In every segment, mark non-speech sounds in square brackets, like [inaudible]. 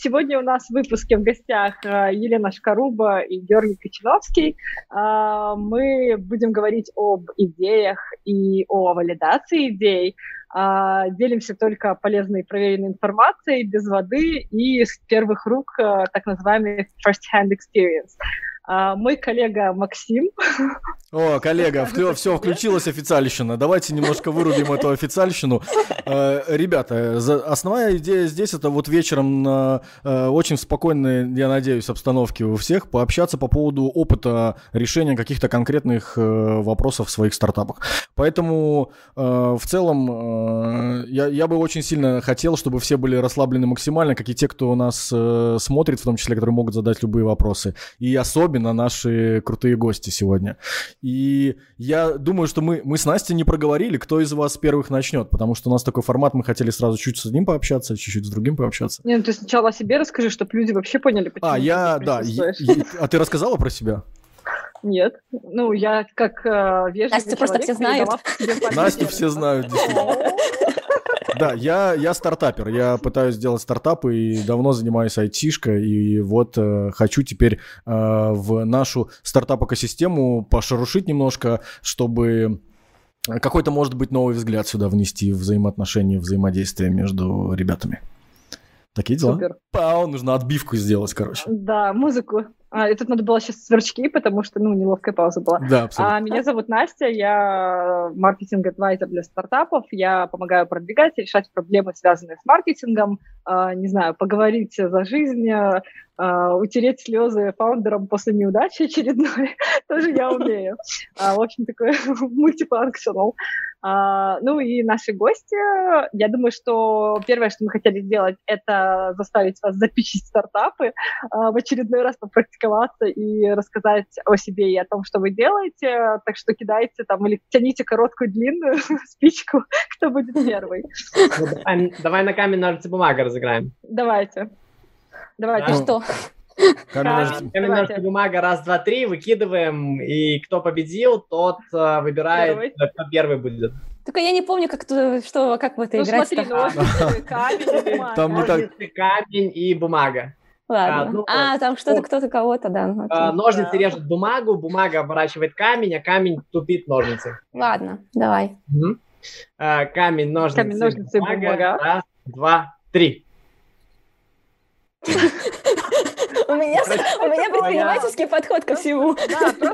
Сегодня у нас в выпуске в гостях э, Елена Шкаруба и Георгий Кочиновский. Э, мы будем говорить об идеях и о валидации идей. Э, делимся только полезной и проверенной информацией, без воды и с первых рук так называемый first-hand experience. А, мой коллега Максим. О, коллега, все, включилась официальщина. Давайте немножко вырубим эту официальщину. Э, ребята, основная идея здесь это вот вечером на э, очень спокойной, я надеюсь, обстановке у всех пообщаться по поводу опыта решения каких-то конкретных э, вопросов в своих стартапах. Поэтому в целом я, я бы очень сильно хотел, чтобы все были расслаблены максимально, как и те, кто у нас смотрит, в том числе, которые могут задать любые вопросы. И особенно особенно наши крутые гости сегодня. И я думаю, что мы, мы с Настей не проговорили, кто из вас первых начнет, потому что у нас такой формат, мы хотели сразу чуть с одним пообщаться, чуть-чуть с другим пообщаться. Не, ну ты сначала о себе расскажи, чтобы люди вообще поняли, почему А, я, да, я, я, а ты рассказала про себя? Нет. Ну, я как э, вежливый Настя просто все знают. Настю все знают, действительно. [laughs] Да, я, я стартапер, я пытаюсь сделать стартапы и давно занимаюсь айтишкой, и вот э, хочу теперь э, в нашу стартап-экосистему пошарушить немножко, чтобы какой-то, может быть, новый взгляд сюда внести в взаимоотношения, взаимодействие между ребятами. Такие дела. Супер. Пау, нужно отбивку сделать, короче. Да, музыку. А, и тут надо было сейчас сверчки, потому что, ну, неловкая пауза была. Да, абсолютно. А меня зовут Настя, я маркетинг-адвайзер для стартапов. Я помогаю продвигать и решать проблемы, связанные с маркетингом. А, не знаю, поговорить за жизнь, а, утереть слезы фаундерам после неудачи очередной. [laughs] Тоже я умею. А, в общем, такой [laughs] мультифункционал. А, ну и наши гости. Я думаю, что первое, что мы хотели сделать, это заставить вас запичить стартапы, а, в очередной раз попрактиковать практиковаться и рассказать о себе и о том, что вы делаете. Так что кидайте там или тяните короткую, длинную [laughs] спичку, кто будет первый. Давай на камень, ножницы, бумага разыграем. Давайте. Давайте. Что? Камень, камень ножницы, бумага, раз, два, три, выкидываем, и кто победил, тот э, выбирает, первый. кто первый будет. Только я не помню, как, то, что, как в это ну, играть. Смотри, [laughs] ножницы, камень, бумага. Там не так... камень и бумага. Ладно. А, ну, а там что-то, кто-то кого-то, да. Ну, а, ножницы да. режут бумагу, бумага оборачивает камень, а камень тупит ножницы. Ладно, давай. Угу. А, камень, ножницы, камень, ножницы бумага. бумага. Раз, два, три. У меня, у меня предпринимательский подход ко всему.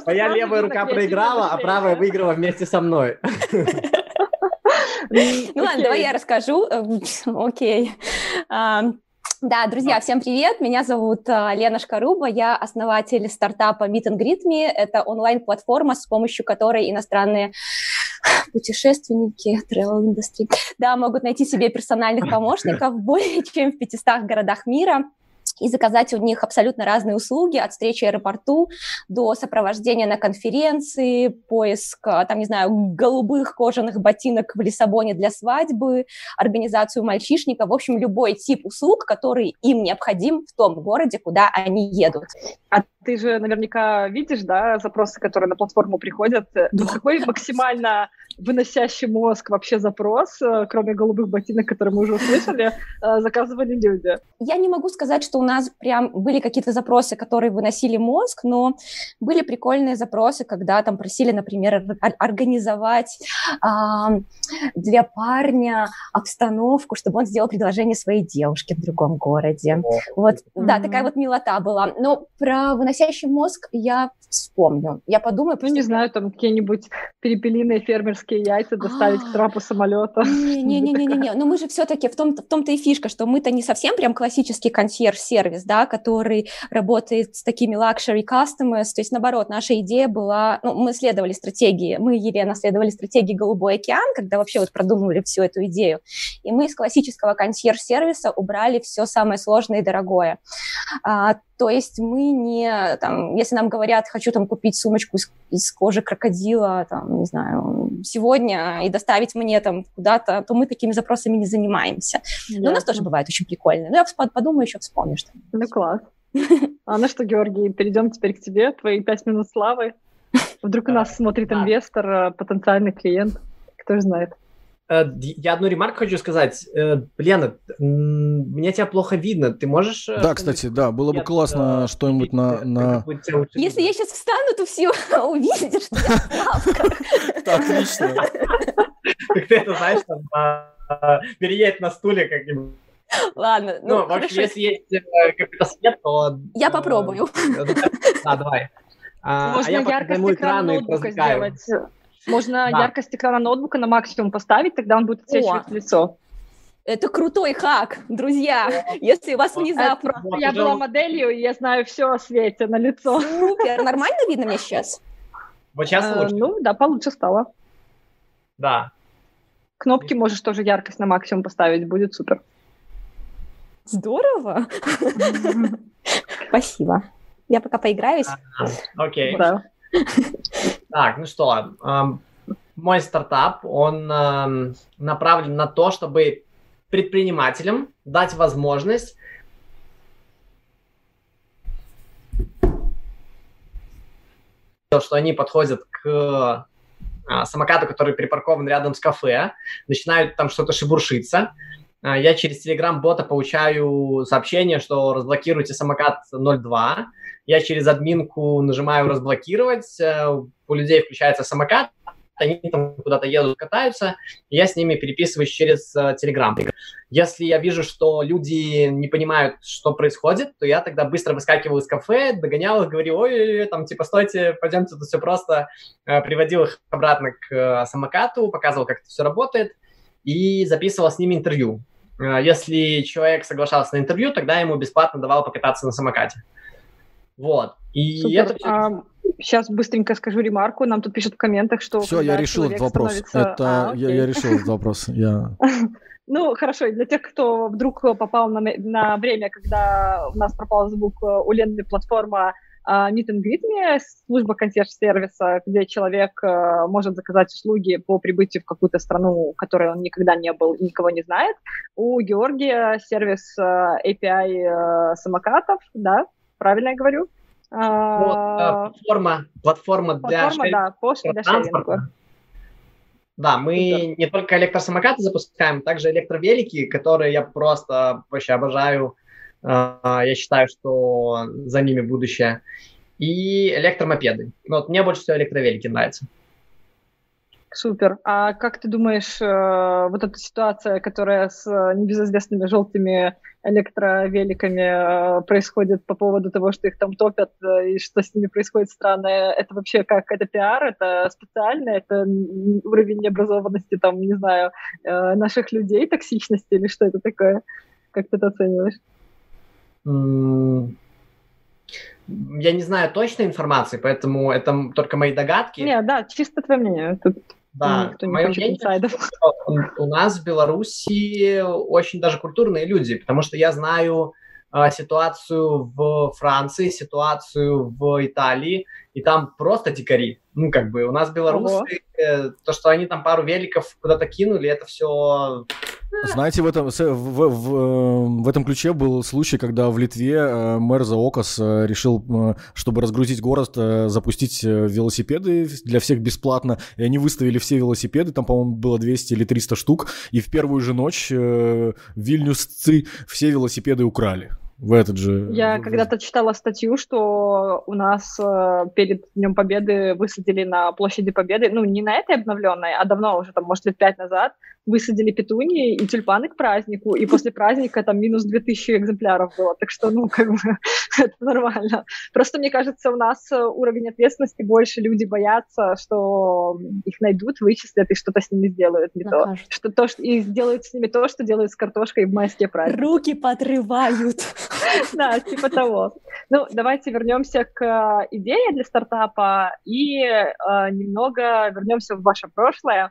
Моя левая рука проиграла, а правая выиграла вместе со мной. [laughs] Ну ладно, давай я расскажу. Эм, окей. Да, друзья, всем привет! Меня зовут а, Лена Шкаруба, я основатель стартапа Meet and Greet Me. Это онлайн-платформа, с помощью которой иностранные [sighs] путешественники, travel industry, да, могут найти себе персональных помощников более [laughs] чем в 500 городах мира и заказать у них абсолютно разные услуги, от встречи в аэропорту до сопровождения на конференции, поиск, там, не знаю, голубых кожаных ботинок в Лиссабоне для свадьбы, организацию мальчишника, в общем, любой тип услуг, который им необходим в том городе, куда они едут. А ты же наверняка видишь, да, запросы, которые на платформу приходят. Да. Какой максимально выносящий мозг вообще запрос, э, кроме голубых ботинок, которые мы уже услышали, э, заказывали люди? Я не могу сказать, что у нас прям были какие-то запросы, которые выносили мозг, но были прикольные запросы, когда там просили, например, организовать э, для парня обстановку, чтобы он сделал предложение своей девушке в другом городе. О, вот, mm-hmm. да, такая вот милота была. Но про выносящий мозг я вспомню. Я подумаю. Ну, не знаю, там какие-нибудь перепелиные фермерские яйца доставить к трапу самолета. Не-не-не-не, но мы же все-таки в, том, в том-то и фишка, что мы-то не совсем прям классический консьерж-сервис, да, который работает с такими luxury customers, то есть, наоборот, наша идея была, ну, мы следовали стратегии, мы, Елена, следовали стратегии «Голубой океан», когда вообще вот продумывали всю эту идею, и мы из классического консьерж-сервиса убрали все самое сложное и дорогое. То есть мы не, там, если нам говорят, хочу там купить сумочку из, из кожи крокодила, там, не знаю, сегодня и доставить мне там куда-то, то мы такими запросами не занимаемся. Но у нас тоже бывает очень прикольно. Ну, я подумаю, еще вспомнишь. Ну, класс. А ну что, Георгий, перейдем теперь к тебе, твои пять минут славы. Вдруг у нас смотрит инвестор, потенциальный клиент, кто же знает. Э, я одну ремарку хочу сказать. Э, Лена, мне тебя плохо видно. Ты можешь... Э, да, кстати, да, было бы классно что-нибудь на... на... Если я сейчас встану, то все [laughs] увидите, что я Так, [laughs] отлично. Как ты это знаешь, там, а, переедет на стуле как-нибудь. Ладно, ну, ну вообще, если есть какой-то свет, то... Я попробую. Да, давай. А, Можно а яркость экрана ноутбука сделать. Можно да. яркость экрана ноутбука на максимум поставить, тогда он будет отсвечивать О. лицо. Это крутой хак, друзья. Если у вас внезапно... Это, я была моделью, и я знаю все о свете на лицо. Супер. Нормально видно меня сейчас? Вот сейчас а, лучше. Ну, да, получше стало. Да. Кнопки можешь тоже яркость на максимум поставить, будет супер. Здорово. [laughs] Спасибо. Я пока поиграюсь. Окей. Да. Так, ну что, мой стартап, он направлен на то, чтобы предпринимателям дать возможность что они подходят к а, самокату, который припаркован рядом с кафе, начинают там что-то шебуршиться. А, я через Telegram-бота получаю сообщение, что разблокируйте самокат 02 я через админку нажимаю разблокировать, э, у людей включается самокат, они там куда-то едут, катаются, и я с ними переписываюсь через uh, Telegram. Если я вижу, что люди не понимают, что происходит, то я тогда быстро выскакиваю из кафе, догонял их, говорю, ой, там, типа, стойте, пойдемте, тут все просто. Uh, приводил их обратно к самокату, показывал, как это все работает, и записывал с ними интервью. Если человек соглашался на интервью, тогда ему бесплатно давал покататься на самокате. Вот. И Супер. это а, сейчас быстренько скажу ремарку. Нам тут пишут в комментах, что... Все, я решил этот вопрос. Становится... Это... А, я, я решил этот вопрос. Я... [laughs] Ну, хорошо, для тех, кто вдруг попал на, на время, когда у нас пропал звук, у Лены платформа uh, Meet and Greet Me, служба консьерж-сервиса, где человек uh, может заказать услуги по прибытию в какую-то страну, в которой он никогда не был и никого не знает. У Георгия сервис uh, API самокатов, да, правильно я говорю? А, платформа, платформа, для, платформа, да, для шеринга. Да, мы не только электросамокаты запускаем, также электровелики, которые я просто вообще обожаю. А, я считаю, что за ними будущее. И электромопеды. Вот мне больше всего электровелики нравятся. Супер. А как ты думаешь, э, вот эта ситуация, которая с небезызвестными желтыми электровеликами э, происходит по поводу того, что их там топят э, и что с ними происходит странное, это вообще как? Это пиар? Это специально? Это уровень необразованности, там, не знаю, наших людей, токсичности или что это такое? Как ты это оцениваешь? Я не знаю точной информации, поэтому это только мои догадки. Не, да, чисто твое мнение. Тут да, Никто не мое мнение, у нас в Беларуси очень даже культурные люди, потому что я знаю э, ситуацию в Франции, ситуацию в Италии, и там просто дикари. Ну, как бы, у нас белорусы, э, то, что они там пару великов куда-то кинули, это все знаете, в этом, в, в, в, в этом ключе был случай, когда в Литве э, мэр Заокас э, решил, э, чтобы разгрузить город, запустить велосипеды для всех бесплатно. И они выставили все велосипеды, там, по-моему, было 200 или 300 штук. И в первую же ночь вильнюсцы все велосипеды украли в этот же... Я когда-то читала статью, что у нас э, перед Днем Победы высадили на площади Победы, ну, не на этой обновленной, а давно уже, там, может, лет пять назад, высадили петунии и тюльпаны к празднику, и после праздника там минус 2000 экземпляров было, так что, ну, как бы, [laughs] это нормально. Просто, мне кажется, у нас э, уровень ответственности больше, люди боятся, что их найдут, вычислят и что-то с ними сделают не то. Что то, что, и сделают с ними то, что делают с картошкой в майские праздники. Руки подрывают. [laughs] Да, типа того. Ну, давайте вернемся к э, идее для стартапа и э, немного вернемся в ваше прошлое.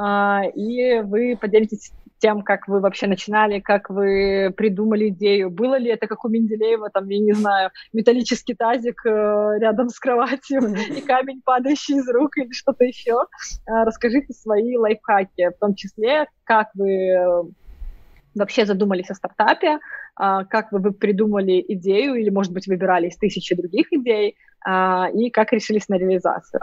А, и вы поделитесь тем, как вы вообще начинали, как вы придумали идею. Было ли это, как у Менделеева, там, я не знаю, металлический тазик э, рядом с кроватью и камень, падающий из рук или что-то еще. А, расскажите свои лайфхаки, в том числе, как вы э, вообще задумались о стартапе, а, как вы придумали идею или, может быть, выбирали из тысячи других идей, и как решились на реализацию.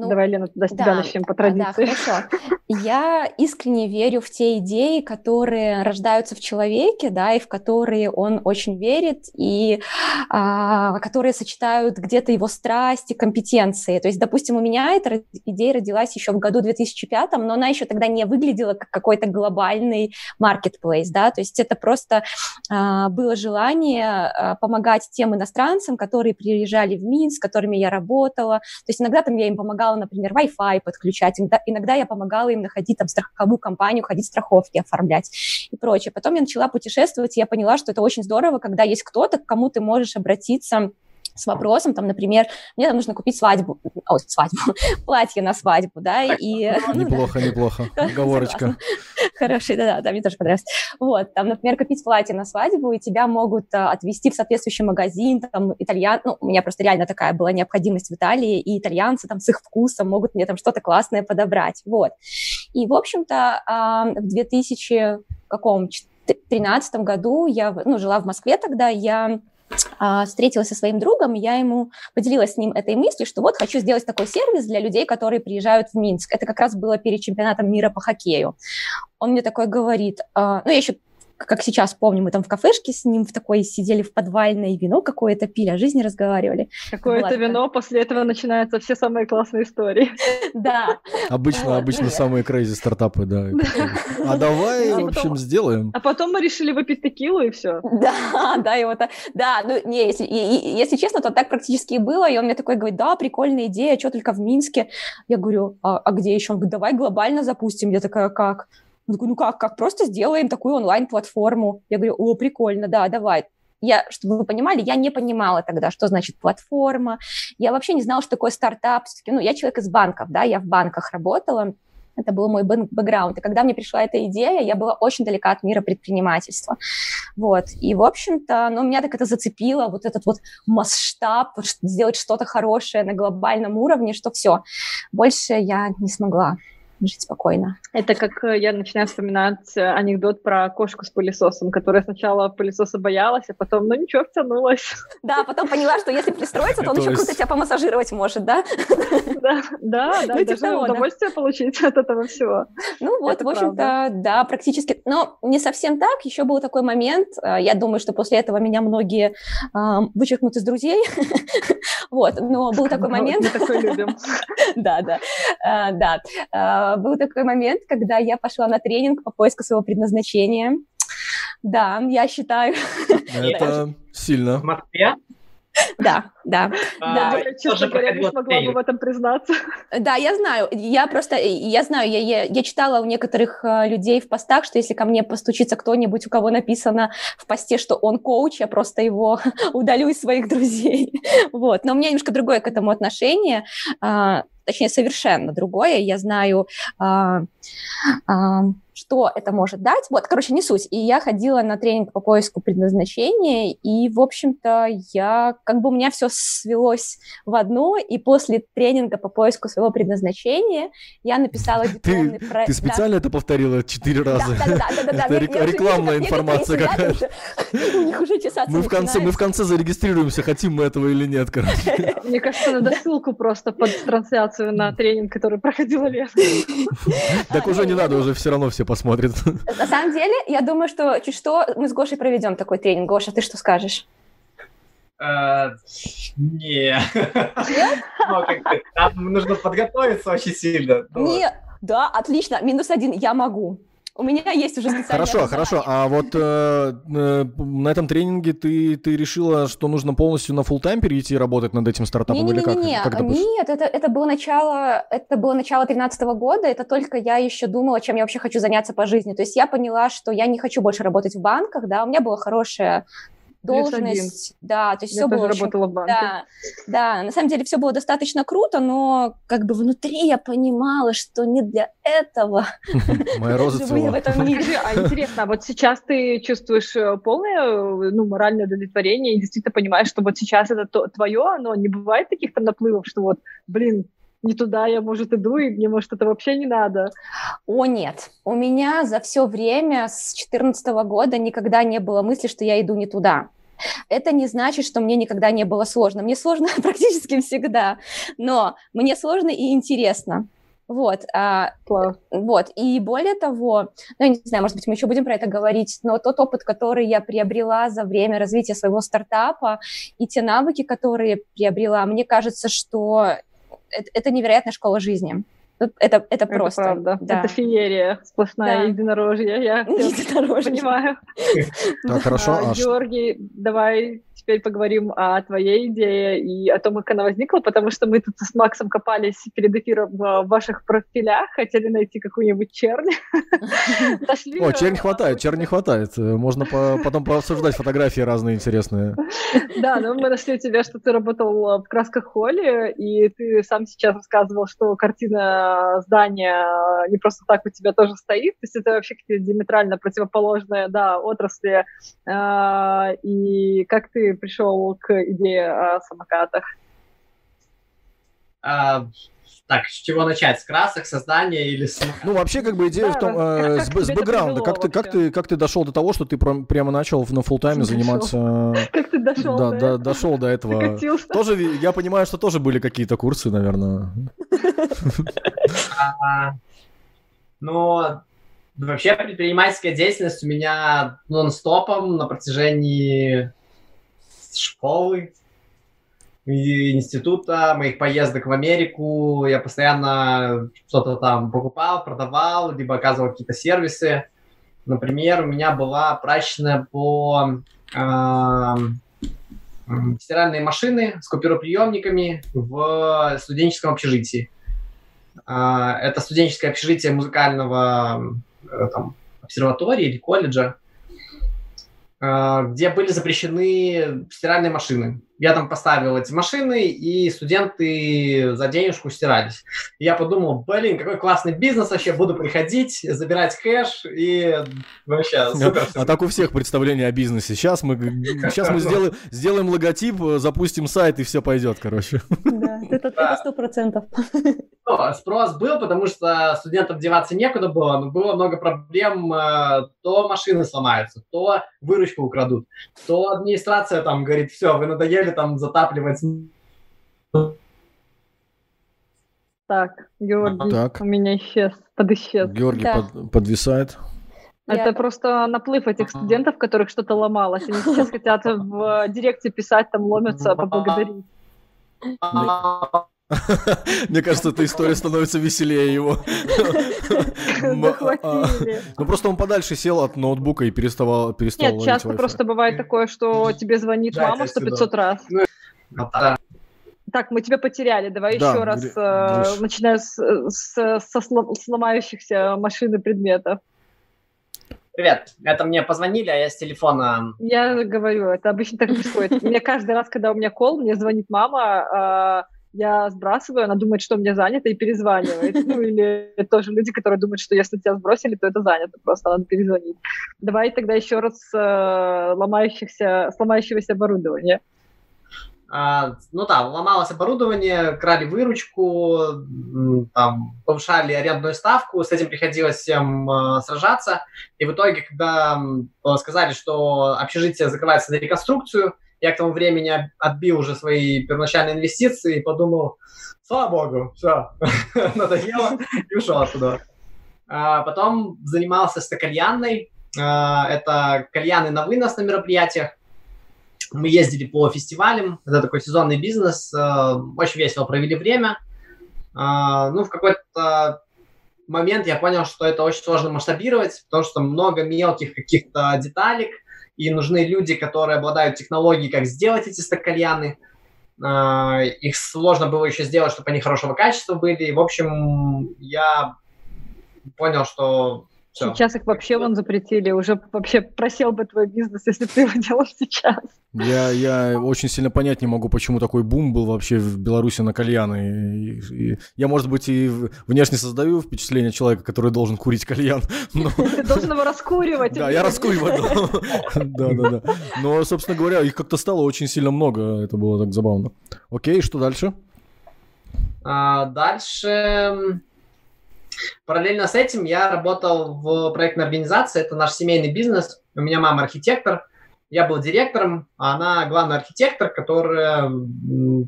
Ну, Давай, Лена, тогда с да, тебя начнем по традиции. Да, хорошо. [laughs] Я искренне верю в те идеи, которые рождаются в человеке, да, и в которые он очень верит, и а, которые сочетают где-то его страсти, компетенции. То есть, допустим, у меня эта идея родилась еще в году 2005, но она еще тогда не выглядела как какой-то глобальный marketplace, да, то есть это просто а, было желание а, помогать тем иностранцам, которые приезжали в Минск, с которыми я работала. То есть иногда там я им помогала помогала, например, Wi-Fi подключать, иногда, иногда я помогала им находить там страховую компанию, ходить страховки оформлять и прочее. Потом я начала путешествовать, и я поняла, что это очень здорово, когда есть кто-то, к кому ты можешь обратиться с вопросом, там, например, мне там нужно купить свадьбу, о, свадьбу, [laughs] платье на свадьбу, да, и... [laughs] [laughs] Ну неплохо, неплохо, оговорочка. Хороший, да-да, да, мне тоже понравилось. Вот, там, например, купить платье на свадьбу, и тебя могут а, отвезти в соответствующий магазин, там, итальян, ну, у меня просто реально такая была необходимость в Италии, и итальянцы там с их вкусом могут мне там что-то классное подобрать, вот. И, в общем-то, а, в 2000 каком 13 году я ну, жила в Москве тогда, я встретилась со своим другом, я ему поделилась с ним этой мыслью, что вот хочу сделать такой сервис для людей, которые приезжают в Минск. Это как раз было перед чемпионатом мира по хоккею. Он мне такой говорит, а, ну я еще как сейчас помню, мы там в кафешке с ним в такой сидели в подвальной, вино какое-то пили, о жизни разговаривали. Какое-то вино, после этого начинаются все самые классные истории. [laughs] Да. Обычно, обычно самые крейзи стартапы, да. А [laughs] давай, в общем, сделаем. А потом мы решили выпить текилу и все. Да, [laughs] да, и вот, да, ну, не, если, если честно, то так практически и было, и он мне такой говорит, да, прикольная идея, что только в Минске. Я говорю, а, а где еще? Он говорит, давай глобально запустим. Я такая, как? Он такой, ну как, как, просто сделаем такую онлайн-платформу. Я говорю, о, прикольно, да, давай. Я, чтобы вы понимали, я не понимала тогда, что значит платформа. Я вообще не знала, что такое стартап. Ну, я человек из банков, да, я в банках работала. Это был мой бэкграунд. И когда мне пришла эта идея, я была очень далека от мира предпринимательства. Вот. И, в общем-то, ну, меня так это зацепило, вот этот вот масштаб, сделать что-то хорошее на глобальном уровне, что все. Больше я не смогла жить спокойно. Это как э, я начинаю вспоминать э, анекдот про кошку с пылесосом, которая сначала пылесоса боялась, а потом, ну ничего, втянулась. Да, потом поняла, что если пристроиться, то он еще круто тебя помассажировать может, да? Да, да, да, ну, типа даже удовольствие получить от этого всего. Ну вот, в общем-то, да, практически. Но не совсем так. Еще был такой момент, э, я думаю, что после этого меня многие вычеркнут из друзей. [laughs] Вот, но был такой момент. Мы такой любим. [laughs] Да, да, да был такой момент, когда я пошла на тренинг по поиску своего предназначения. Да, я считаю. Это [laughs] сильно. В Москве? Да, да, а, да. Я, честно говоря, не смогла бы в этом признаться. Да, я знаю. Я просто, я знаю, я, читала у некоторых э, людей в постах, что если ко мне постучится кто-нибудь, у кого написано в посте, что он коуч, я просто его [laughs] удалю из своих друзей. [laughs] Вот. Но у меня немножко другое к этому отношение. А, точнее, совершенно другое. Я знаю, а, а, что это может дать. Вот, короче, не суть. И я ходила на тренинг по поиску предназначения, и, в общем-то, я, как бы у меня все свелось в одно, и после тренинга по поиску своего предназначения я написала дипломный проект. Ты специально это повторила четыре раза? Да, да, да. да, [laughs] Это рекламная информация какая-то. У [laughs] них уже чесаться мы в конце, мы в конце зарегистрируемся, хотим мы этого или нет, короче. [laughs] Мне кажется, надо ссылку просто под трансляцию на тренинг, который проходила Лена. Так уже не надо, уже все равно все посмотрят. [laughs] На самом деле, я думаю, что чуть что мы с Гошей проведем такой тренинг. Гоша, ты что скажешь? Э, не. Там нужно подготовиться очень сильно. Нет, да, отлично. Минус один, я могу. У меня есть уже специальное Хорошо, хорошо. А вот э, э, на этом тренинге ты, ты решила, что нужно полностью на full тайм перейти и работать над этим стартапом не, не, или как? Не, не, как Нет, это, это было начало, это было начало 2013 года, это только я еще думала, чем я вообще хочу заняться по жизни. То есть я поняла, что я не хочу больше работать в банках, да, у меня была хорошая должность, да, то есть я все было очень, работала в банке. Да, да, на самом деле все было достаточно круто, но как бы внутри я понимала, что не для этого. [laughs] Моя роза в этом мире. А интересно, а вот сейчас ты чувствуешь э, полное, ну, моральное удовлетворение и действительно понимаешь, что вот сейчас это твое, но не бывает таких там наплывов, что вот, блин, не туда я, может, иду, и мне, может, это вообще не надо. О, нет. У меня за все время с 2014 года никогда не было мысли, что я иду не туда. Это не значит, что мне никогда не было сложно. Мне сложно [laughs] практически всегда, но мне сложно и интересно. Вот, а, вот, и более того, ну, я не знаю, может быть, мы еще будем про это говорить, но тот опыт, который я приобрела за время развития своего стартапа и те навыки, которые приобрела, мне кажется, что это, это невероятная школа жизни. Это, это просто. Это правда. Да. Это феерия, сплошная да. единорожья. Я [laughs] единорожья. понимаю. Так, хорошо. А, Георгий, давай теперь поговорим о твоей идее и о том, как она возникла, потому что мы тут с Максом копались перед эфиром в ваших профилях, хотели найти какую-нибудь чернь. [laughs] О, чернь хватает, чернь не хватает. Можно потом пообсуждать фотографии разные интересные. [laughs] Да, но мы нашли у тебя, что ты работал в красках холле, и ты сам сейчас рассказывал, что картина здания не просто так у тебя тоже стоит, то есть это вообще какие-то диаметрально противоположные, да, отрасли. А, и как ты пришел к идее о самокатах? А, так, с чего начать? С красок, создания или с... Ну, вообще, как бы идея да, в том, э, как, с, с бэкграунда. Как ты, как, ты, как ты дошел до того, что ты прям, прямо начал на фултайме заниматься... [laughs] Как ты дошел да, до, дошел до этого. Тоже, я понимаю, что тоже были какие-то курсы, наверное. [laughs] А, ну, вообще предпринимательская деятельность у меня нон-стопом на протяжении школы, института, моих поездок в Америку. Я постоянно что-то там покупал, продавал, либо оказывал какие-то сервисы. Например, у меня была прачечная по э, стиральные машины с купюроприемниками в студенческом общежитии. Э, это студенческое общежитие музыкального э, там, обсерватории или колледжа. А, где были запрещены стиральные машины. Я там поставил эти машины, и студенты за денежку стирались. И я подумал, блин, какой классный бизнес вообще, буду приходить, забирать кэш, и вообще супер. А так у всех представление о бизнесе. Сейчас мы, сейчас мы сделаем, сделаем логотип, запустим сайт, и все пойдет, короче. Да, это сто процентов. Спрос был, потому что студентам деваться некуда было, но было много проблем. Э, то машины сломаются, то выручку украдут, то администрация там говорит, все, вы надоели, начали там затапливать. Так, Георгий, так. у меня исчез, подисчез. Георгий да. под, подвисает. Это Я... просто наплыв этих студентов, которых что-то ломалось. Они сейчас хотят в директе писать, там ломятся, [laughs] поблагодарить. Мне кажется, эта история становится веселее его. [laughs] А, ну просто он подальше сел от ноутбука и переставал перестал Нет, часто просто бывает такое, что тебе звонит мама сто пятьсот раз. Ну, так, мы тебя потеряли. Давай еще раз, э, начиная с сломающихся машин и предметов. Привет, это мне позвонили, а я с телефона... Я говорю, это обычно так происходит. Мне каждый раз, когда у меня кол, мне звонит мама, а, я сбрасываю, она думает, что мне занято, и перезванивает. Ну, или тоже люди, которые думают, что если тебя сбросили, то это занято, просто надо перезвонить. Давай тогда еще раз э, ломающихся, сломающегося оборудования. А, ну да, ломалось оборудование, крали выручку, там, повышали арендную ставку, с этим приходилось всем э, сражаться. И в итоге, когда э, сказали, что общежитие закрывается на реконструкцию, я к тому времени отбил уже свои первоначальные инвестиции и подумал, слава богу, все, [laughs] надоело, и ушел оттуда. А, потом занимался стакальянной. А, это кальяны на вынос на мероприятиях. Мы ездили по фестивалям, это такой сезонный бизнес, а, очень весело провели время. Ну, в какой-то момент я понял, что это очень сложно масштабировать, потому что много мелких каких-то деталек – и нужны люди, которые обладают технологией, как сделать эти стакальяны. А, их сложно было еще сделать, чтобы они хорошего качества были. В общем, я понял, что все. Сейчас их вообще вон запретили. Уже вообще просел бы твой бизнес, если ты его делал сейчас. Я, я очень сильно понять не могу, почему такой бум был вообще в Беларуси на кальяны. И, и, я, может быть, и внешне создаю впечатление человека, который должен курить кальян. [laughs] Но... [laughs] Ты должен его раскуривать. Да, я раскуриваю. [laughs] Да, да, да. Но, собственно говоря, их как-то стало очень сильно много. Это было так забавно. Окей, что дальше? А, дальше Параллельно с этим я работал в проектной организации, это наш семейный бизнес. У меня мама архитектор, я был директором, а она главный архитектор, которая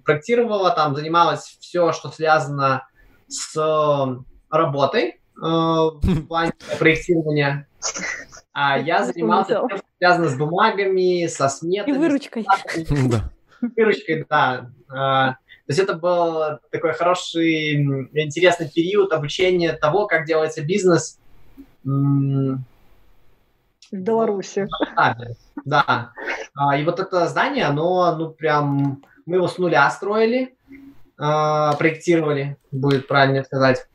проектировала, там занималась все, что связано с работой э, в [laughs] плане проектирования. А я занимался тем, что связано с бумагами, со сметами. И выручкой. [laughs] Выручкой, да. То есть это был такой хороший, интересный период обучения того, как делается бизнес. В Беларуси. Да. А, и вот это здание, оно, ну, прям, мы его с нуля строили, а, проектировали, будет правильно сказать.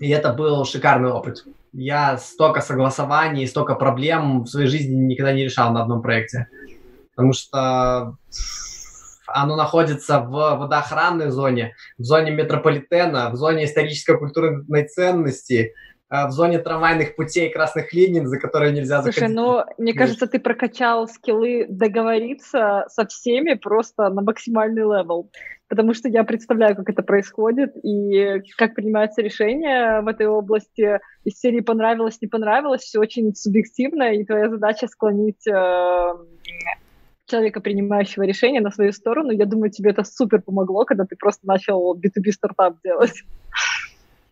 И это был шикарный опыт. Я столько согласований, столько проблем в своей жизни никогда не решал на одном проекте. Потому что оно находится в водоохранной зоне, в зоне метрополитена, в зоне историческо-культурной ценности, э, в зоне трамвайных путей красных линий, за которые нельзя заходить. Слушай, ну, мне кажется, ты прокачал скиллы договориться со всеми просто на максимальный level, потому что я представляю, как это происходит и как принимаются решения в этой области. Из серии понравилось, не понравилось, все очень субъективно, и твоя задача склонить э, человека, принимающего решение на свою сторону. Я думаю, тебе это супер помогло, когда ты просто начал B2B стартап делать.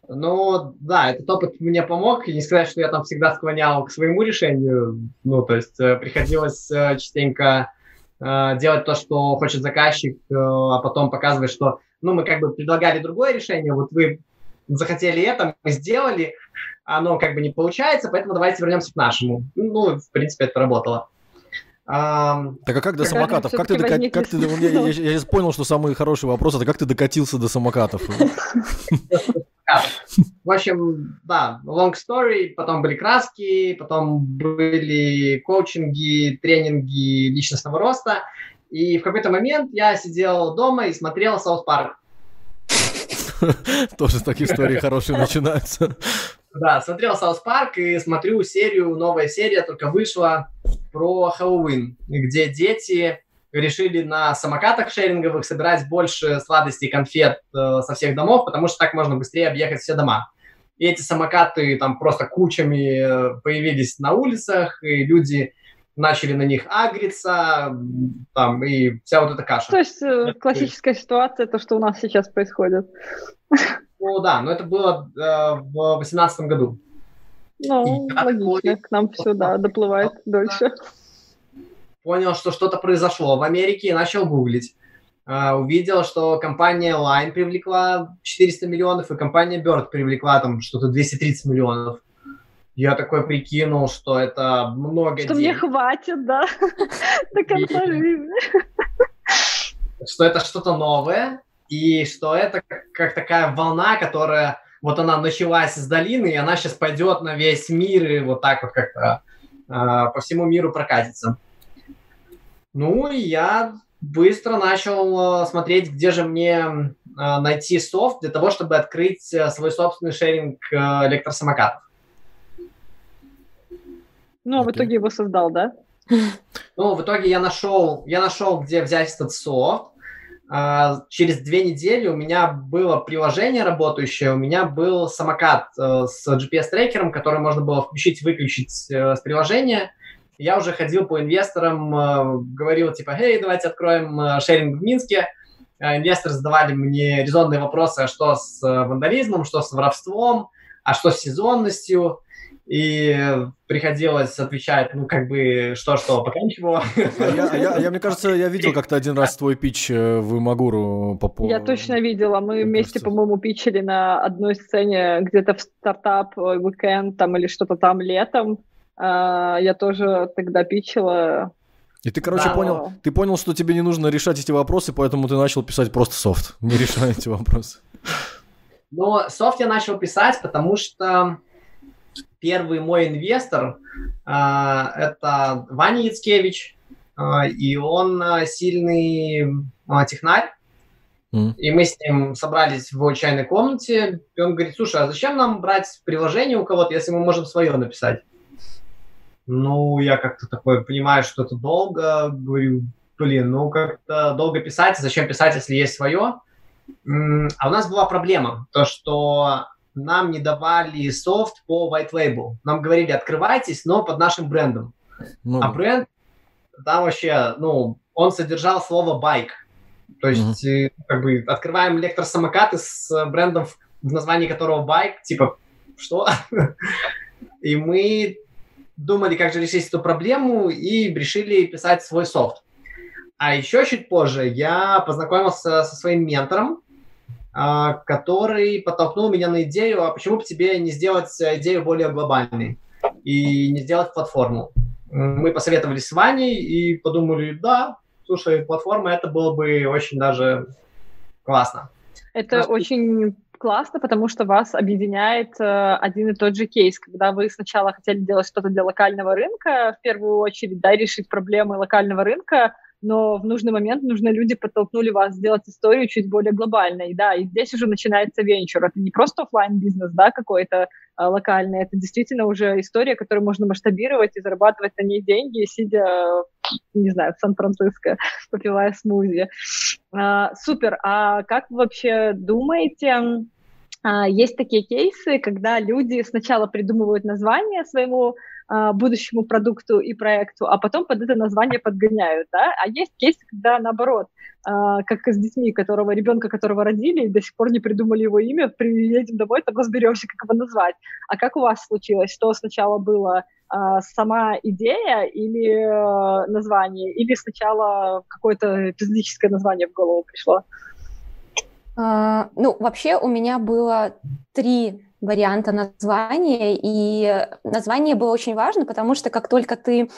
Ну, да, этот опыт мне помог. И не сказать, что я там всегда склонял к своему решению. Ну, то есть э, приходилось э, частенько э, делать то, что хочет заказчик, а потом показывать, что, ну, мы как бы предлагали другое решение, вот вы захотели это, мы сделали, оно как бы не получается, поэтому давайте вернемся к нашему. Ну, в принципе, это работало. А, так а как до самокатов? Как ты, как, как ты, я, я, я сейчас понял, что самый хороший вопрос, это как ты докатился до самокатов? В общем, да, long story, потом были краски, потом были коучинги, тренинги личностного роста, и в какой-то момент я сидел дома и смотрел South Park. [laughs] Тоже так истории хорошие начинаются. Да, смотрел South Park и смотрю серию, новая серия только вышла про Хэллоуин, где дети решили на самокатах шеринговых собирать больше сладостей и конфет э, со всех домов, потому что так можно быстрее объехать все дома. И эти самокаты там просто кучами э, появились на улицах, и люди начали на них агриться, там, и вся вот эта каша. То есть э, классическая ситуация, то, что у нас сейчас происходит. [laughs] Ну да, но это было э, в восемнадцатом году. Ну, логично, к нам все, да, доплывает дольше. Понял, что что-то произошло в Америке и начал гуглить. Uh, увидел, что компания Line привлекла 400 миллионов, и компания Bird привлекла там что-то 230 миллионов. Я такой прикинул, что это много Что денег. мне хватит, да, [laughs] до конца жизни. Что это что-то новое, и что это как такая волна, которая вот она началась из долины, и она сейчас пойдет на весь мир и вот так вот как-то э, по всему миру прокатится. Ну, и я быстро начал э, смотреть, где же мне э, найти софт для того, чтобы открыть э, свой собственный шеринг э, электросамокатов. Ну, okay. в итоге его создал, да? Ну, в итоге я нашел, я нашел, где взять этот софт. А, через две недели у меня было приложение работающее, у меня был самокат э, с GPS-трекером, который можно было включить-выключить э, с приложения. Я уже ходил по инвесторам, э, говорил типа, «Эй, давайте откроем шеринг в Минске». Инвесторы задавали мне резонные вопросы, а что с вандализмом, что с воровством, а что с сезонностью и приходилось отвечать, ну, как бы, что-что, пока ничего. А я, а я, а я, мне кажется, я видел как-то один раз твой пич э, в Имагуру по поводу... Я точно видела, мы вместе, по-моему, пичили на одной сцене где-то в стартап weekend там или что-то там летом. А, я тоже тогда пичила, и ты, короче, да, понял, ты понял, что тебе не нужно решать эти вопросы, поэтому ты начал писать просто софт, не решая эти вопросы. Ну, софт я начал писать, потому что первый мой инвестор э, это Ваня Яцкевич, э, и он э, сильный э, технарь. Mm. И мы с ним собрались в чайной комнате, и он говорит, слушай, а зачем нам брать приложение у кого-то, если мы можем свое написать? Ну, я как-то такой понимаю, что это долго, говорю, блин, ну как-то долго писать, зачем писать, если есть свое? А у нас была проблема, то, что нам не давали софт по white label. Нам говорили, открывайтесь, но под нашим брендом. Ну, а бренд там вообще, ну, он содержал слово байк. То есть, mm-hmm. как бы, открываем электросамокаты с брендом, в названии которого байк, типа, что? [laughs] И мы думали, как же решить эту проблему, и решили писать свой софт. А еще чуть позже я познакомился со своим ментором, который подтолкнул меня на идею, а почему бы тебе не сделать идею более глобальной и не сделать платформу. Мы посоветовались с Ваней и подумали, да, слушай, платформа, это было бы очень даже классно. Это Просто... очень классно, потому что вас объединяет э, один и тот же кейс, когда вы сначала хотели делать что-то для локального рынка, в первую очередь, да, решить проблемы локального рынка, но в нужный момент нужные люди подтолкнули вас сделать историю чуть более глобальной, да, и здесь уже начинается венчур. Это не просто офлайн бизнес да, какой-то а, локальный, это действительно уже история, которую можно масштабировать и зарабатывать на ней деньги, сидя, не знаю, в Сан-Франциско, [laughs] попивая смузи. А, супер. А как вы вообще думаете, а, есть такие кейсы, когда люди сначала придумывают название своему будущему продукту и проекту, а потом под это название подгоняют, да? А есть кейсы, когда наоборот, а, как с детьми, которого ребенка, которого родили, и до сих пор не придумали его имя, приедем домой, там разберемся, как его назвать. А как у вас случилось? Что сначала было а, сама идея или название, или сначала какое-то физическое название в голову пришло? Uh, ну, вообще у меня было три варианта названия, и название было очень важно, потому что как только ты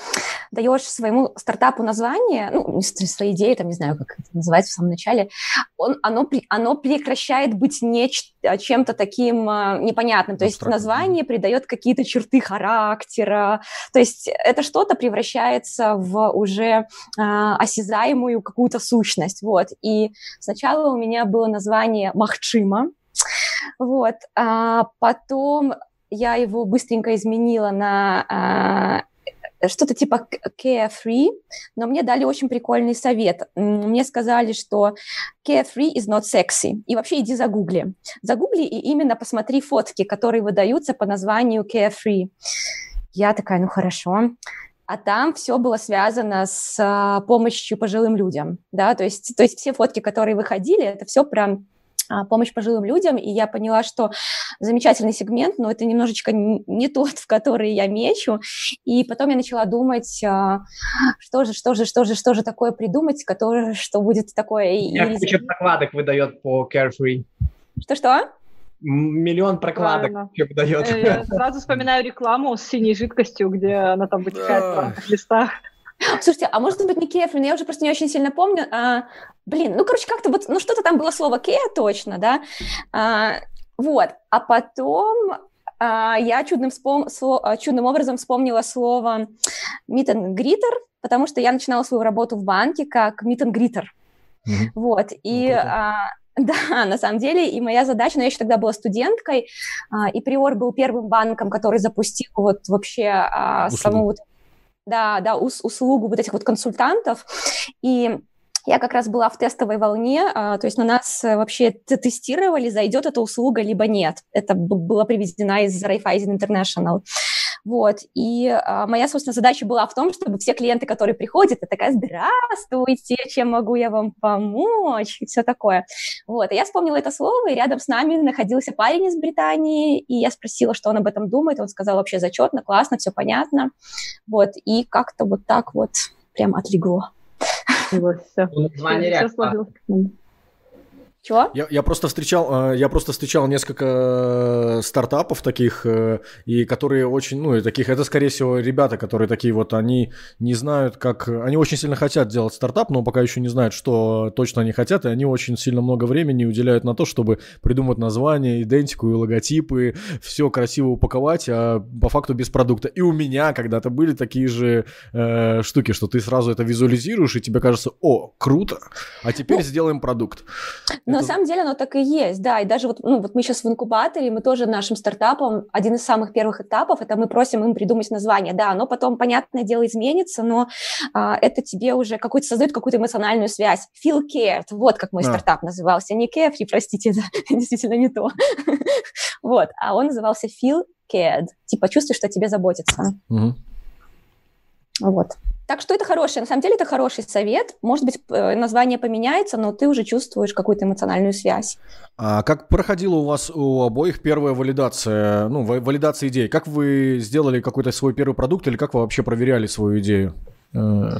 даешь своему стартапу название, ну, своей идеи, там, не знаю, как это называется в самом начале, он, оно, оно прекращает быть не чем-то таким а, непонятным, то есть название придает какие-то черты характера, то есть это что-то превращается в уже а, осязаемую какую-то сущность, вот, и сначала у меня было название Махчима, вот. А потом я его быстренько изменила на а, что-то типа carefree, но мне дали очень прикольный совет. Мне сказали, что carefree is not sexy. И вообще иди загугли. Загугли и именно посмотри фотки, которые выдаются по названию carefree. Я такая, ну хорошо. А там все было связано с а, помощью пожилым людям, да, то есть, то есть все фотки, которые выходили, это все прям помощь пожилым людям, и я поняла, что замечательный сегмент, но это немножечко не тот, в который я мечу, и потом я начала думать, а, что же, что же, что же, что же такое придумать, которое, что будет такое... Я и... куча прокладок выдает по Carefree. Что-что? Миллион прокладок выдает. Э, я сразу вспоминаю рекламу с синей жидкостью, где она там вытекает в листах. Слушайте, а может быть не Кефрин, я уже просто не очень сильно помню. А, блин, ну, короче, как-то вот, ну, что-то там было слово Ке точно, да. А, вот, а потом а, я чудным, вспом... Сло... А, чудным образом вспомнила слово meet and greeter, потому что я начинала свою работу в банке как meet and greeter. Mm-hmm. Вот, и... А, [laughs] да, на самом деле, и моя задача, но ну, я еще тогда была студенткой, а, и Приор был первым банком, который запустил вот вообще а, саму вот да, да, ус, услугу вот этих вот консультантов. И я как раз была в тестовой волне, а, то есть на нас э, вообще тестировали, зайдет эта услуга, либо нет. Это было приведено из Raiffeisen International. Вот, и а, моя, собственно, задача была в том, чтобы все клиенты, которые приходят, я такая, здравствуйте, чем могу я вам помочь, и все такое. Вот, и я вспомнила это слово, и рядом с нами находился парень из Британии, и я спросила, что он об этом думает, он сказал, вообще зачетно, классно, все понятно, вот, и как-то вот так вот прям отлегло. Вот, все. Название все сложилось. Чего? Я, я просто встречал, э, я просто встречал несколько э, стартапов таких, э, и которые очень, ну, и таких, это, скорее всего, ребята, которые такие вот, они не знают, как, они очень сильно хотят делать стартап, но пока еще не знают, что точно они хотят, и они очень сильно много времени уделяют на то, чтобы придумать название, идентику и логотипы, все красиво упаковать, а по факту без продукта. И у меня когда-то были такие же э, штуки, что ты сразу это визуализируешь, и тебе кажется, о, круто, а теперь ну, сделаем продукт. Но на самом деле оно так и есть, да, и даже вот, ну, вот мы сейчас в инкубаторе, мы тоже нашим стартапом, один из самых первых этапов, это мы просим им придумать название, да, оно потом, понятное дело, изменится, но а, это тебе уже какой-то создает какую-то эмоциональную связь. Feel cared, вот как мой а. стартап назывался, не carefree, простите, [laughs] это действительно не то. [laughs] вот, а он назывался Feel cared, типа чувствуешь, что тебе заботятся. Вот. Так что это хороший, на самом деле это хороший совет. Может быть, э, название поменяется, но ты уже чувствуешь какую-то эмоциональную связь. А как проходила у вас у обоих первая валидация, ну, валидация идей? Как вы сделали какой-то свой первый продукт или как вы вообще проверяли свою идею? Э,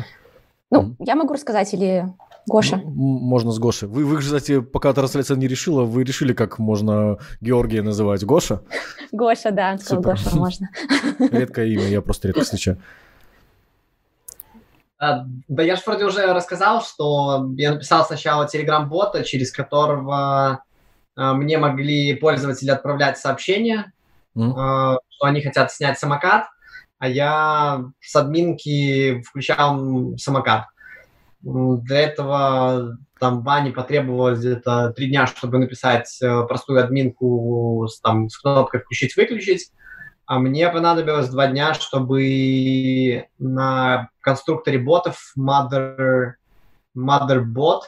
ну, я могу рассказать или Гоша? Можно с Гошей. Вы, вы, кстати, пока трансляция не решила, вы решили, как можно Георгия называть? Гоша? [laughs] Гоша, да, Гоша можно. [laughs] Редкое имя, я просто редко встречаю. А, да я же вроде уже рассказал, что я написал сначала телеграм-бота, через которого а, мне могли пользователи отправлять сообщения, mm. что они хотят снять самокат, а я с админки включал самокат. Для этого там Ване потребовалось где-то три дня, чтобы написать э, простую админку с, там, с кнопкой «включить-выключить» а мне понадобилось два дня, чтобы на конструкторе ботов Mother, Motherbot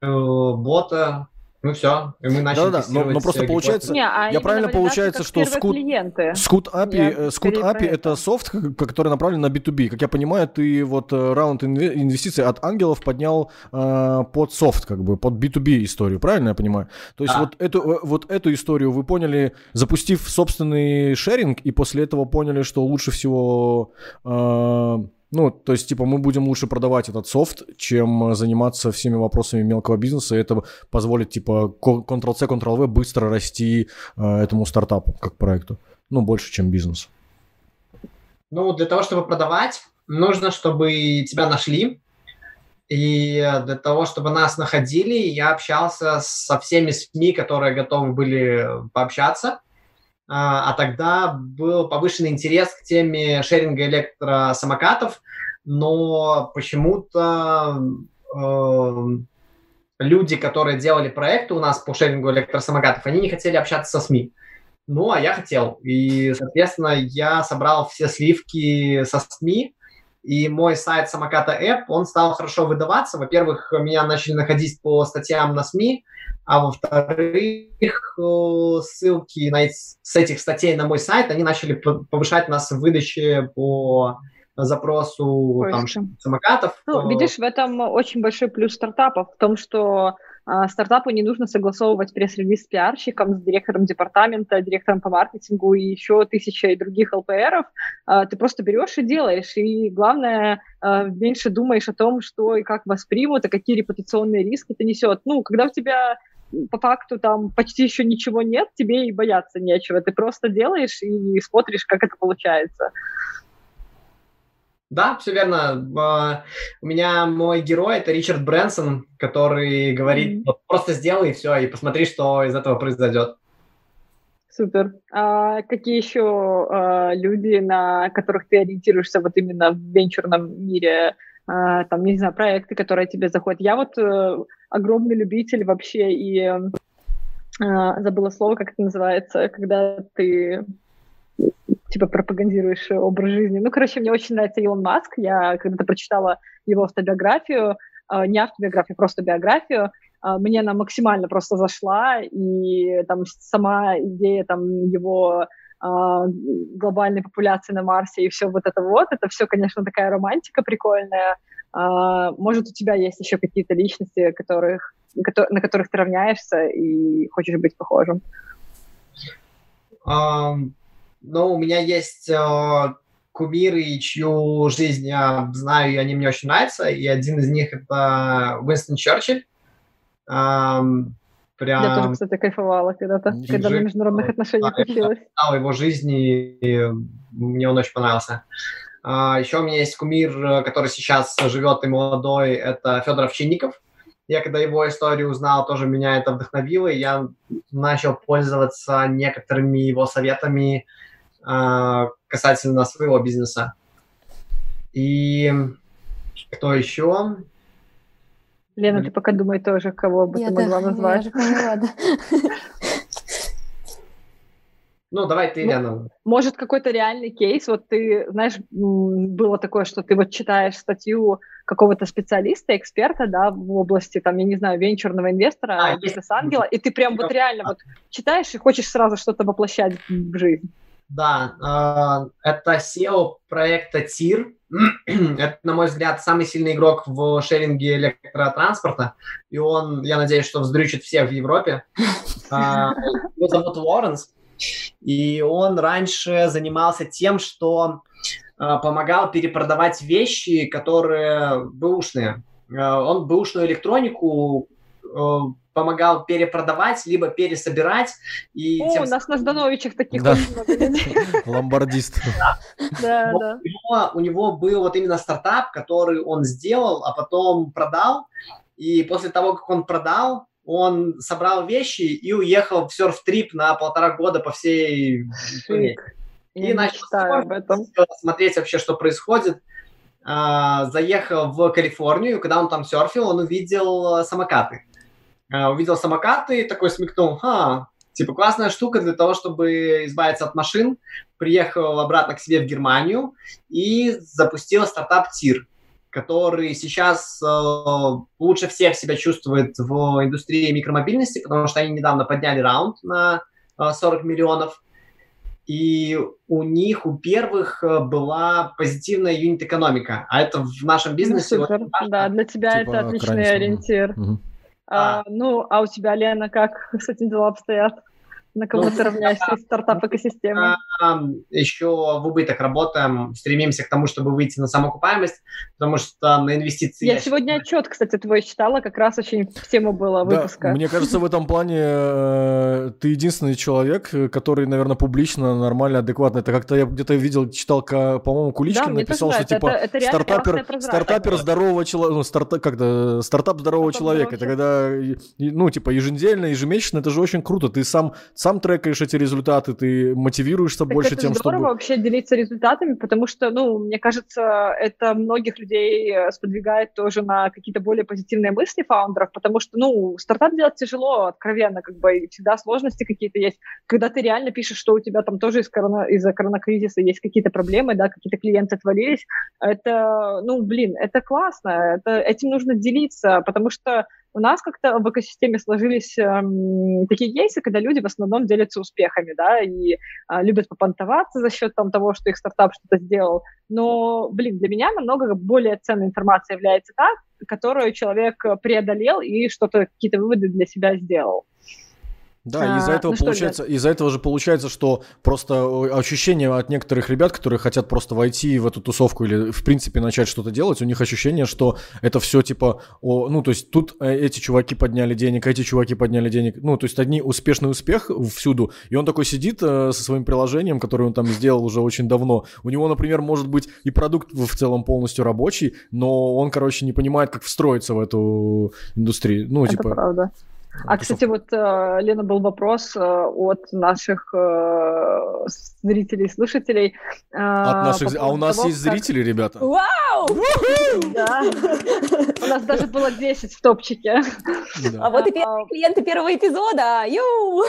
э, бота ну все, и мы начали Да-да, но, но просто получается, не, а я правильно получается, что Scoot, Scoot API, Scoot API это софт, который направлен на B2B. Как я понимаю, ты вот э, раунд инвестиций от ангелов поднял э, под софт, как бы, под B2B историю, правильно я понимаю? То есть да. вот, эту, э, вот эту историю вы поняли, запустив собственный шеринг, и после этого поняли, что лучше всего... Э, ну, то есть, типа, мы будем лучше продавать этот софт, чем заниматься всеми вопросами мелкого бизнеса, и это позволит, типа, Ctrl-C, Ctrl-V быстро расти э, этому стартапу, как проекту. Ну, больше, чем бизнес. Ну, для того, чтобы продавать, нужно, чтобы тебя нашли. И для того, чтобы нас находили, я общался со всеми СМИ, которые готовы были пообщаться. А, а тогда был повышенный интерес к теме шеринга электросамокатов, но почему-то э, люди, которые делали проекты у нас по шерингу электросамокатов, они не хотели общаться со СМИ. Ну, а я хотел. И, соответственно, я собрал все сливки со СМИ, и мой сайт самоката App, он стал хорошо выдаваться. Во-первых, меня начали находить по статьям на СМИ, а во-вторых, э, ссылки на, с этих статей на мой сайт, они начали повышать нас в выдаче по запросу там, самокатов. Ну, видишь, в этом очень большой плюс стартапов, в том, что а, стартапу не нужно согласовывать пресс-релиз с пиарщиком, с директором департамента, директором по маркетингу и еще тысячей других ЛПРов. А, ты просто берешь и делаешь. И главное, а, меньше думаешь о том, что и как воспримут, и какие репутационные риски это несет. Ну, когда у тебя по факту там почти еще ничего нет, тебе и бояться нечего. Ты просто делаешь и смотришь, как это получается. Да, все верно. А, у меня мой герой это Ричард Брэнсон, который говорит, вот просто сделай и все, и посмотри, что из этого произойдет. Супер. А какие еще а, люди, на которых ты ориентируешься вот именно в венчурном мире, а, там, не знаю, проекты, которые тебе заходят? Я вот а, огромный любитель вообще и а, забыла слово, как это называется, когда ты типа пропагандируешь образ жизни. Ну, короче, мне очень нравится Илон Маск. Я когда-то прочитала его автобиографию, э, не автобиографию, просто биографию. Э, мне она максимально просто зашла, и там сама идея там его э, глобальной популяции на Марсе и все вот это вот, это все, конечно, такая романтика прикольная. Может, у тебя есть еще какие-то личности, которых, на которых ты равняешься и хочешь быть похожим? Um, но у меня есть э, кумиры, чью жизнь я знаю, и они мне очень нравятся. И один из них это Уинстон Черчилль. Эм, прям... Я тоже, кстати, кайфовала когда-то, когда на международных отношениях да, училась. Да, его жизни, и мне он очень понравился. Uh, еще у меня есть кумир, который сейчас живет и молодой, это Федор Овчинников. Я когда его историю узнал, тоже меня это вдохновило, и я начал пользоваться некоторыми его советами, а, касательно своего бизнеса. И кто еще? Лена, ты пока думай тоже, кого бы я ты могла назвать. Я же поняла, да. [laughs] Ну, давай ты, ну, Лена. Может, какой-то реальный кейс, вот ты, знаешь, было такое, что ты вот читаешь статью какого-то специалиста, эксперта, да, в области, там, я не знаю, венчурного инвестора, а, бизнес-ангела, и ты прям вот реально вот читаешь и хочешь сразу что-то воплощать в жизнь. Да, э, это SEO проекта TIR. [clears throat] это, на мой взгляд, самый сильный игрок в шеринге электротранспорта. И он, я надеюсь, что вздрючит всех в Европе. [laughs] А, его зовут Лоренс. И он раньше занимался тем, что а, помогал перепродавать вещи, которые бэушные. А, он бэушную электронику помогал перепродавать, либо пересобирать. И О, тем... у нас на Ждановичах таких да. [laughs] Ломбардист. [laughs] Да, да. У него был вот именно стартап, который он сделал, а потом продал. И после того, как он продал, он собрал вещи и уехал в серф-трип на полтора года по всей И начал об этом. смотреть вообще, что происходит. А, заехал в Калифорнию, когда он там серфил, он увидел самокаты. А, увидел самокаты и такой смекнул, ха, типа классная штука для того, чтобы избавиться от машин. Приехал обратно к себе в Германию и запустил стартап ТИР, который сейчас э, лучше всех себя чувствует в индустрии микромобильности, потому что они недавно подняли раунд на э, 40 миллионов. И у них, у первых э, была позитивная юнит-экономика. А это в нашем бизнесе... Ну, супер. Да, для тебя типа это отличный ориентир. Угу. А, ну, а у тебя, Лена, как [laughs] с этим дела обстоят? На кого ну, ты равняешься из стартап-экосистемы? Еще в убыток работаем, стремимся к тому, чтобы выйти на самоокупаемость, потому что на инвестиции... Я, я сегодня считаю... отчет, кстати, твой читала, как раз очень в тему было выпуска. Да, мне кажется, в этом плане э, ты единственный человек, который, наверное, публично, нормально, адекватно. Это как-то я где-то видел, читал, по-моему, Куличкин да, написал, что типа это, это стартапер, стартапер здорового человека, ну, старта, как-то стартап здорового стартап человека. Это когда, ну, типа, еженедельно, ежемесячно, это же очень круто. Ты сам сам трекаешь эти результаты, ты мотивируешься так больше это тем, здорово чтобы... вообще делиться результатами, потому что, ну, мне кажется, это многих людей э, сподвигает тоже на какие-то более позитивные мысли фаундеров, потому что, ну, стартап делать тяжело, откровенно, как бы, всегда сложности какие-то есть. Когда ты реально пишешь, что у тебя там тоже из корона, из-за коронакризиса есть какие-то проблемы, да, какие-то клиенты отвалились, это, ну, блин, это классно, это, этим нужно делиться, потому что у нас как-то в экосистеме сложились эм, такие кейсы, когда люди в основном делятся успехами, да, и э, любят попонтоваться за счет там, того, что их стартап что-то сделал. Но, блин, для меня намного более ценной информация является та, которую человек преодолел и что-то, какие-то выводы для себя сделал. Да, а, из-за этого ну получается, из-за этого же получается, что просто ощущение от некоторых ребят, которые хотят просто войти в эту тусовку или в принципе начать что-то делать, у них ощущение, что это все типа, о, ну то есть тут э, эти чуваки подняли денег, эти чуваки подняли денег, ну то есть одни успешный успех всюду, и он такой сидит э, со своим приложением, которое он там сделал уже очень давно. У него, например, может быть и продукт в целом полностью рабочий, но он, короче, не понимает, как встроиться в эту индустрию. Ну это типа. Правда. А, кстати, вот, э, Лена, был вопрос э, от наших э, зрителей и слушателей. От наших... А у нас того, есть как... зрители, ребята? Вау! Да. У нас даже было 10 в топчике. А вот и первые клиенты первого эпизода. Ю!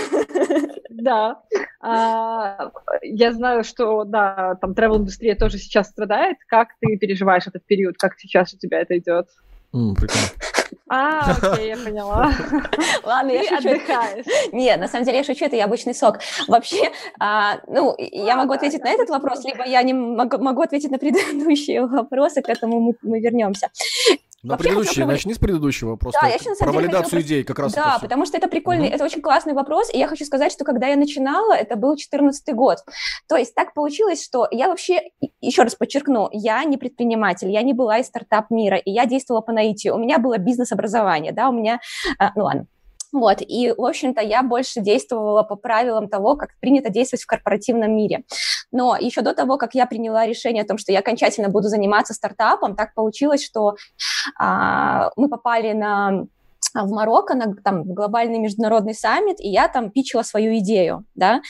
Да. А, я знаю, что, да, там travel-индустрия тоже сейчас страдает. Как ты переживаешь этот период? Как сейчас у тебя это идет? Прикольно. А, [laughs] окей, я поняла. [laughs] Ладно, я шучу. отдыхаешь. Нет, на самом деле я шучу, это яблочный сок. Вообще, а, ну, я могу ответить на этот вопрос, либо я не могу, могу ответить на предыдущие вопросы, к этому мы вернемся. На Вообще, предыдущий, начни с предыделущего вопроса. Да, я самом про деле, валидацию идей как раз. Да, потому что это прикольный, угу. это очень классный вопрос, и я хочу сказать, что когда я начинала, это был 14 год. То есть так получилось, что я вообще, еще раз подчеркну, я не предприниматель, я не была из стартап-мира, и я действовала по наитию. У меня было бизнес-образование, да, у меня, а, ну ладно, вот, и, в общем-то, я больше действовала по правилам того, как принято действовать в корпоративном мире. Но еще до того, как я приняла решение о том, что я окончательно буду заниматься стартапом, так получилось, что а, мы попали на в Марокко на там, глобальный международный саммит, и я там пичила свою идею, да,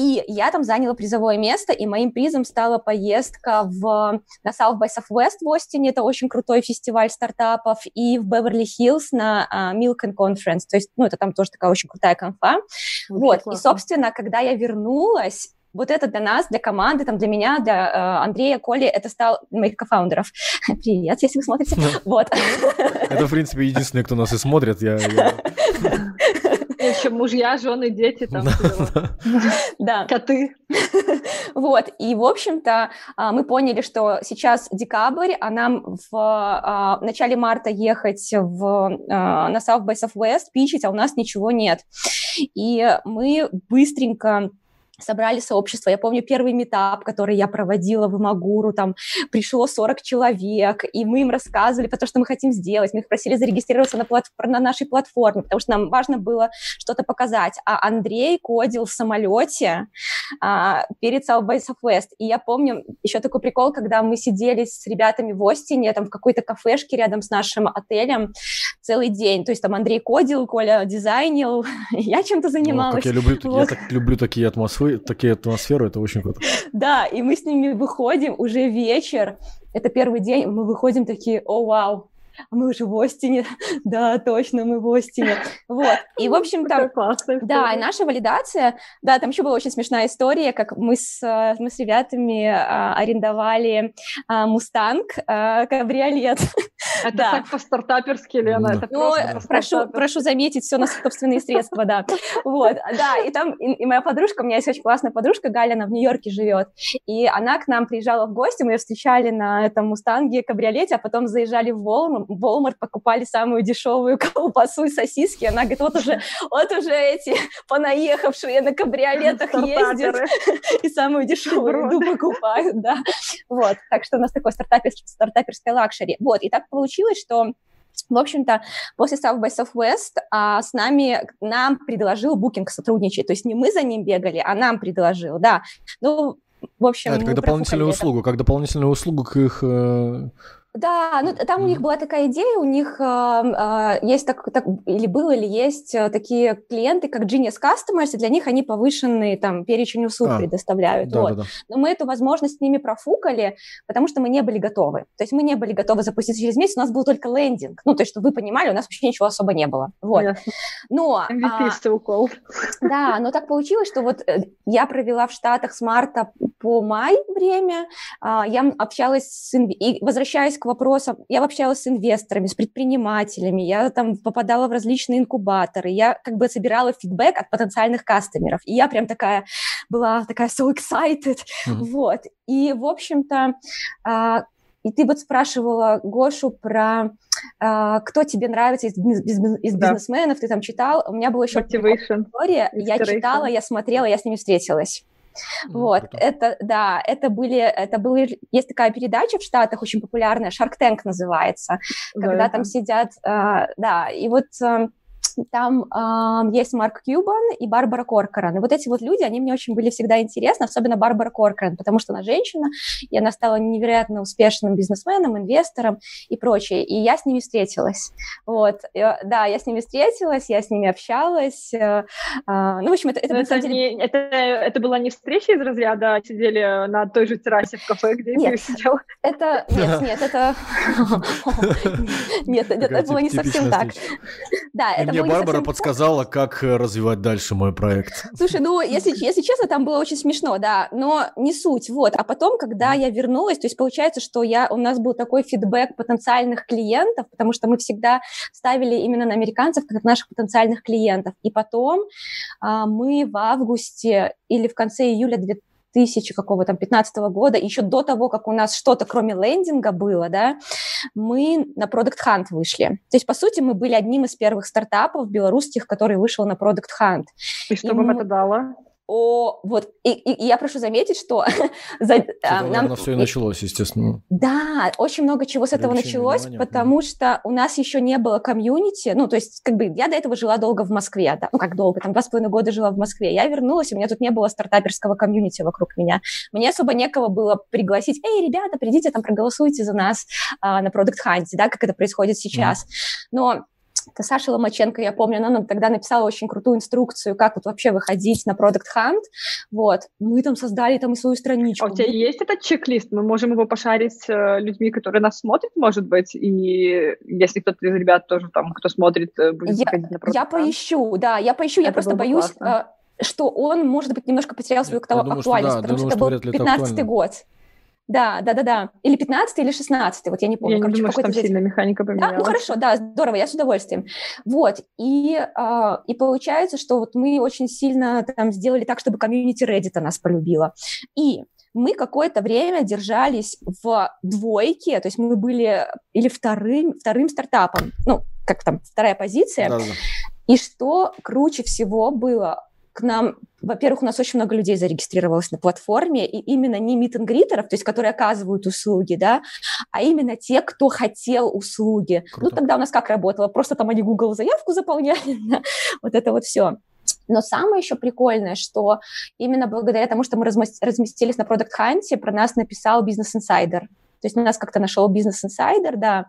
и я там заняла призовое место, и моим призом стала поездка в, на South by Southwest в Остине, это очень крутой фестиваль стартапов, и в Беверли-Хиллз на uh, Milk and Conference, то есть, ну, это там тоже такая очень крутая конфа. Очень вот, классно. и, собственно, когда я вернулась, вот это для нас, для команды, там, для меня, для э, Андрея, Коли, это стал моих кофаундеров. [laughs] Привет, если вы смотрите. Ну, вот. Это, в принципе, единственный, кто нас и смотрит. Я, я... [laughs] чем мужья, жены, дети, там, да. коты. [laughs] Вот, и, в общем-то, а, мы поняли, что сейчас декабрь, а нам в а, начале марта ехать в, а, на South by Southwest, пичить, а у нас ничего нет. И мы быстренько собрали сообщество. Я помню первый метап, который я проводила в Имагуру, там пришло 40 человек, и мы им рассказывали про то, что мы хотим сделать. Мы их просили зарегистрироваться на, плат... на нашей платформе, потому что нам важно было что-то показать. А Андрей кодил в самолете а, перед South by Southwest. И я помню еще такой прикол, когда мы сидели с ребятами в Остине, там в какой-то кафешке рядом с нашим отелем целый день. То есть там Андрей кодил, Коля дизайнил, [laughs] я чем-то занималась. О, как я люблю, вот. я так люблю такие атмосферы такие атмосферы, это очень круто. Да, и мы с ними выходим уже вечер, это первый день, мы выходим такие, о, вау, мы уже в Остине, [laughs] да, точно, мы в Остине, вот, и, в общем-то, да, и наша валидация, да, там еще была очень смешная история, как мы с, мы с ребятами а, арендовали а, Мустанг, а, кабриолет. [laughs] Это да. так по-стартаперски, Лена, это ну, прошу, прошу заметить, все на собственные средства, да, вот, да, и там, и, и моя подружка, у меня есть очень классная подружка, Галя, она в Нью-Йорке живет, и она к нам приезжала в гости, мы ее встречали на этом Мустанге, кабриолете, а потом заезжали в Walmart покупали самую дешевую колбасу и сосиски. Она говорит, вот уже, вот уже эти понаехавшие на кабриолетах ездят [laughs] и самую дешевую еду покупают, да. Вот, так что у нас такой стартаперский, стартаперская luxury. Вот, и так получилось, что в общем-то, после South by Southwest а, с нами, нам предложил Booking сотрудничать. То есть не мы за ним бегали, а нам предложил, да. Ну, в общем... А, это как дополнительную услугу, как дополнительную услугу к их э, да, ну там у них была такая идея, у них э, э, есть так, так, или было, или есть э, такие клиенты, как Genius Customers, и для них они повышенный там перечень услуг а, предоставляют. Да, вот. да, да. Но мы эту возможность с ними профукали, потому что мы не были готовы. То есть мы не были готовы запуститься через месяц, у нас был только лендинг. Ну, то есть, чтобы вы понимали, у нас вообще ничего особо не было. Вот. Но... MVP а, Да, но так получилось, что вот э, я провела в Штатах с марта по май время, а, я общалась с... И возвращаясь к вопросам, я общалась с инвесторами, с предпринимателями, я там попадала в различные инкубаторы, я как бы собирала фидбэк от потенциальных кастомеров, и я прям такая была такая so excited, mm-hmm. вот. И, в общем-то, а, и ты вот спрашивала Гошу про а, кто тебе нравится из, из, из да. бизнесменов, ты там читал. У меня была еще история. Я читала, я смотрела, я с ними встретилась. Вот, круто. это, да, это были, это были, есть такая передача в Штатах очень популярная, Shark Tank называется, да, когда это. там сидят, э, да, и вот э, там э, есть Марк Кьюбан и Барбара Коркоран. И вот эти вот люди, они мне очень были всегда интересны, особенно Барбара Коркоран, потому что она женщина, и она стала невероятно успешным бизнесменом, инвестором и прочее. И я с ними встретилась. Вот, и, да, я с ними встретилась, я с ними общалась. Э, э, ну, в общем, это, это, это, деле... не, это, это была не встреча из разряда сидели на той же террасе в кафе, где нет, ты сидел? Это, [laughs] [laughs] нет, нет, это... Нет, это было не совсем так. Да, это мне Барбара подсказала, как э, развивать дальше мой проект. [laughs] Слушай, ну, если, если честно, там было очень смешно, да, но не суть, вот. А потом, когда я вернулась, то есть получается, что я, у нас был такой фидбэк потенциальных клиентов, потому что мы всегда ставили именно на американцев как наших потенциальных клиентов. И потом а, мы в августе или в конце июля 2000 2000 какого там 15 года, еще до того, как у нас что-то кроме лендинга было, да, мы на Product Hunt вышли. То есть, по сути, мы были одним из первых стартапов белорусских, который вышел на Product Hunt. И что и вам мы... это дало? О, вот, и, и, я прошу заметить, что... [laughs] за, а, нам, все и началось, естественно. Да, очень много чего с этого началось, внимания. потому что у нас еще не было комьюнити, ну, то есть, как бы, я до этого жила долго в Москве, да, ну, как долго, там, два с половиной года жила в Москве, я вернулась, у меня тут не было стартаперского комьюнити вокруг меня, мне особо некого было пригласить, эй, ребята, придите там, проголосуйте за нас а, на Product Hunt, да, как это происходит сейчас, mm. но Саша Ломаченко, я помню, она нам тогда написала очень крутую инструкцию, как вот вообще выходить на Product Hunt. Вот. Мы там создали там и свою страничку. А у тебя есть этот чек-лист? Мы можем его пошарить с э, людьми, которые нас смотрят, может быть, и если кто-то из ребят тоже там, кто смотрит, э, будет я, на Product Я Hunt. поищу, да, я поищу, Это я просто боюсь, классно. Э, что он, может быть, немножко потерял свою я, актуальность, думаю, потому что, да, что это думаю, был 15 год. Да, да, да, да. Или 15 или 16 вот я не помню. Я Короче, не думаю, что там сильно механика поменялась. Да? Ну хорошо, да, здорово, я с удовольствием. Вот, и, э, и получается, что вот мы очень сильно там сделали так, чтобы комьюнити Reddit нас полюбила. И мы какое-то время держались в двойке, то есть мы были или вторым, вторым стартапом, ну, как там, вторая позиция. Да, да. И что круче всего было, к нам, во-первых, у нас очень много людей зарегистрировалось на платформе, и именно не мит то есть которые оказывают услуги, да, а именно те, кто хотел услуги. Ну, Круто. Ну, тогда у нас как работало? Просто там они Google заявку заполняли, [laughs] вот это вот все. Но самое еще прикольное, что именно благодаря тому, что мы разместились на Product Hunt, про нас написал Business Insider. То есть нас как-то нашел бизнес-инсайдер, да.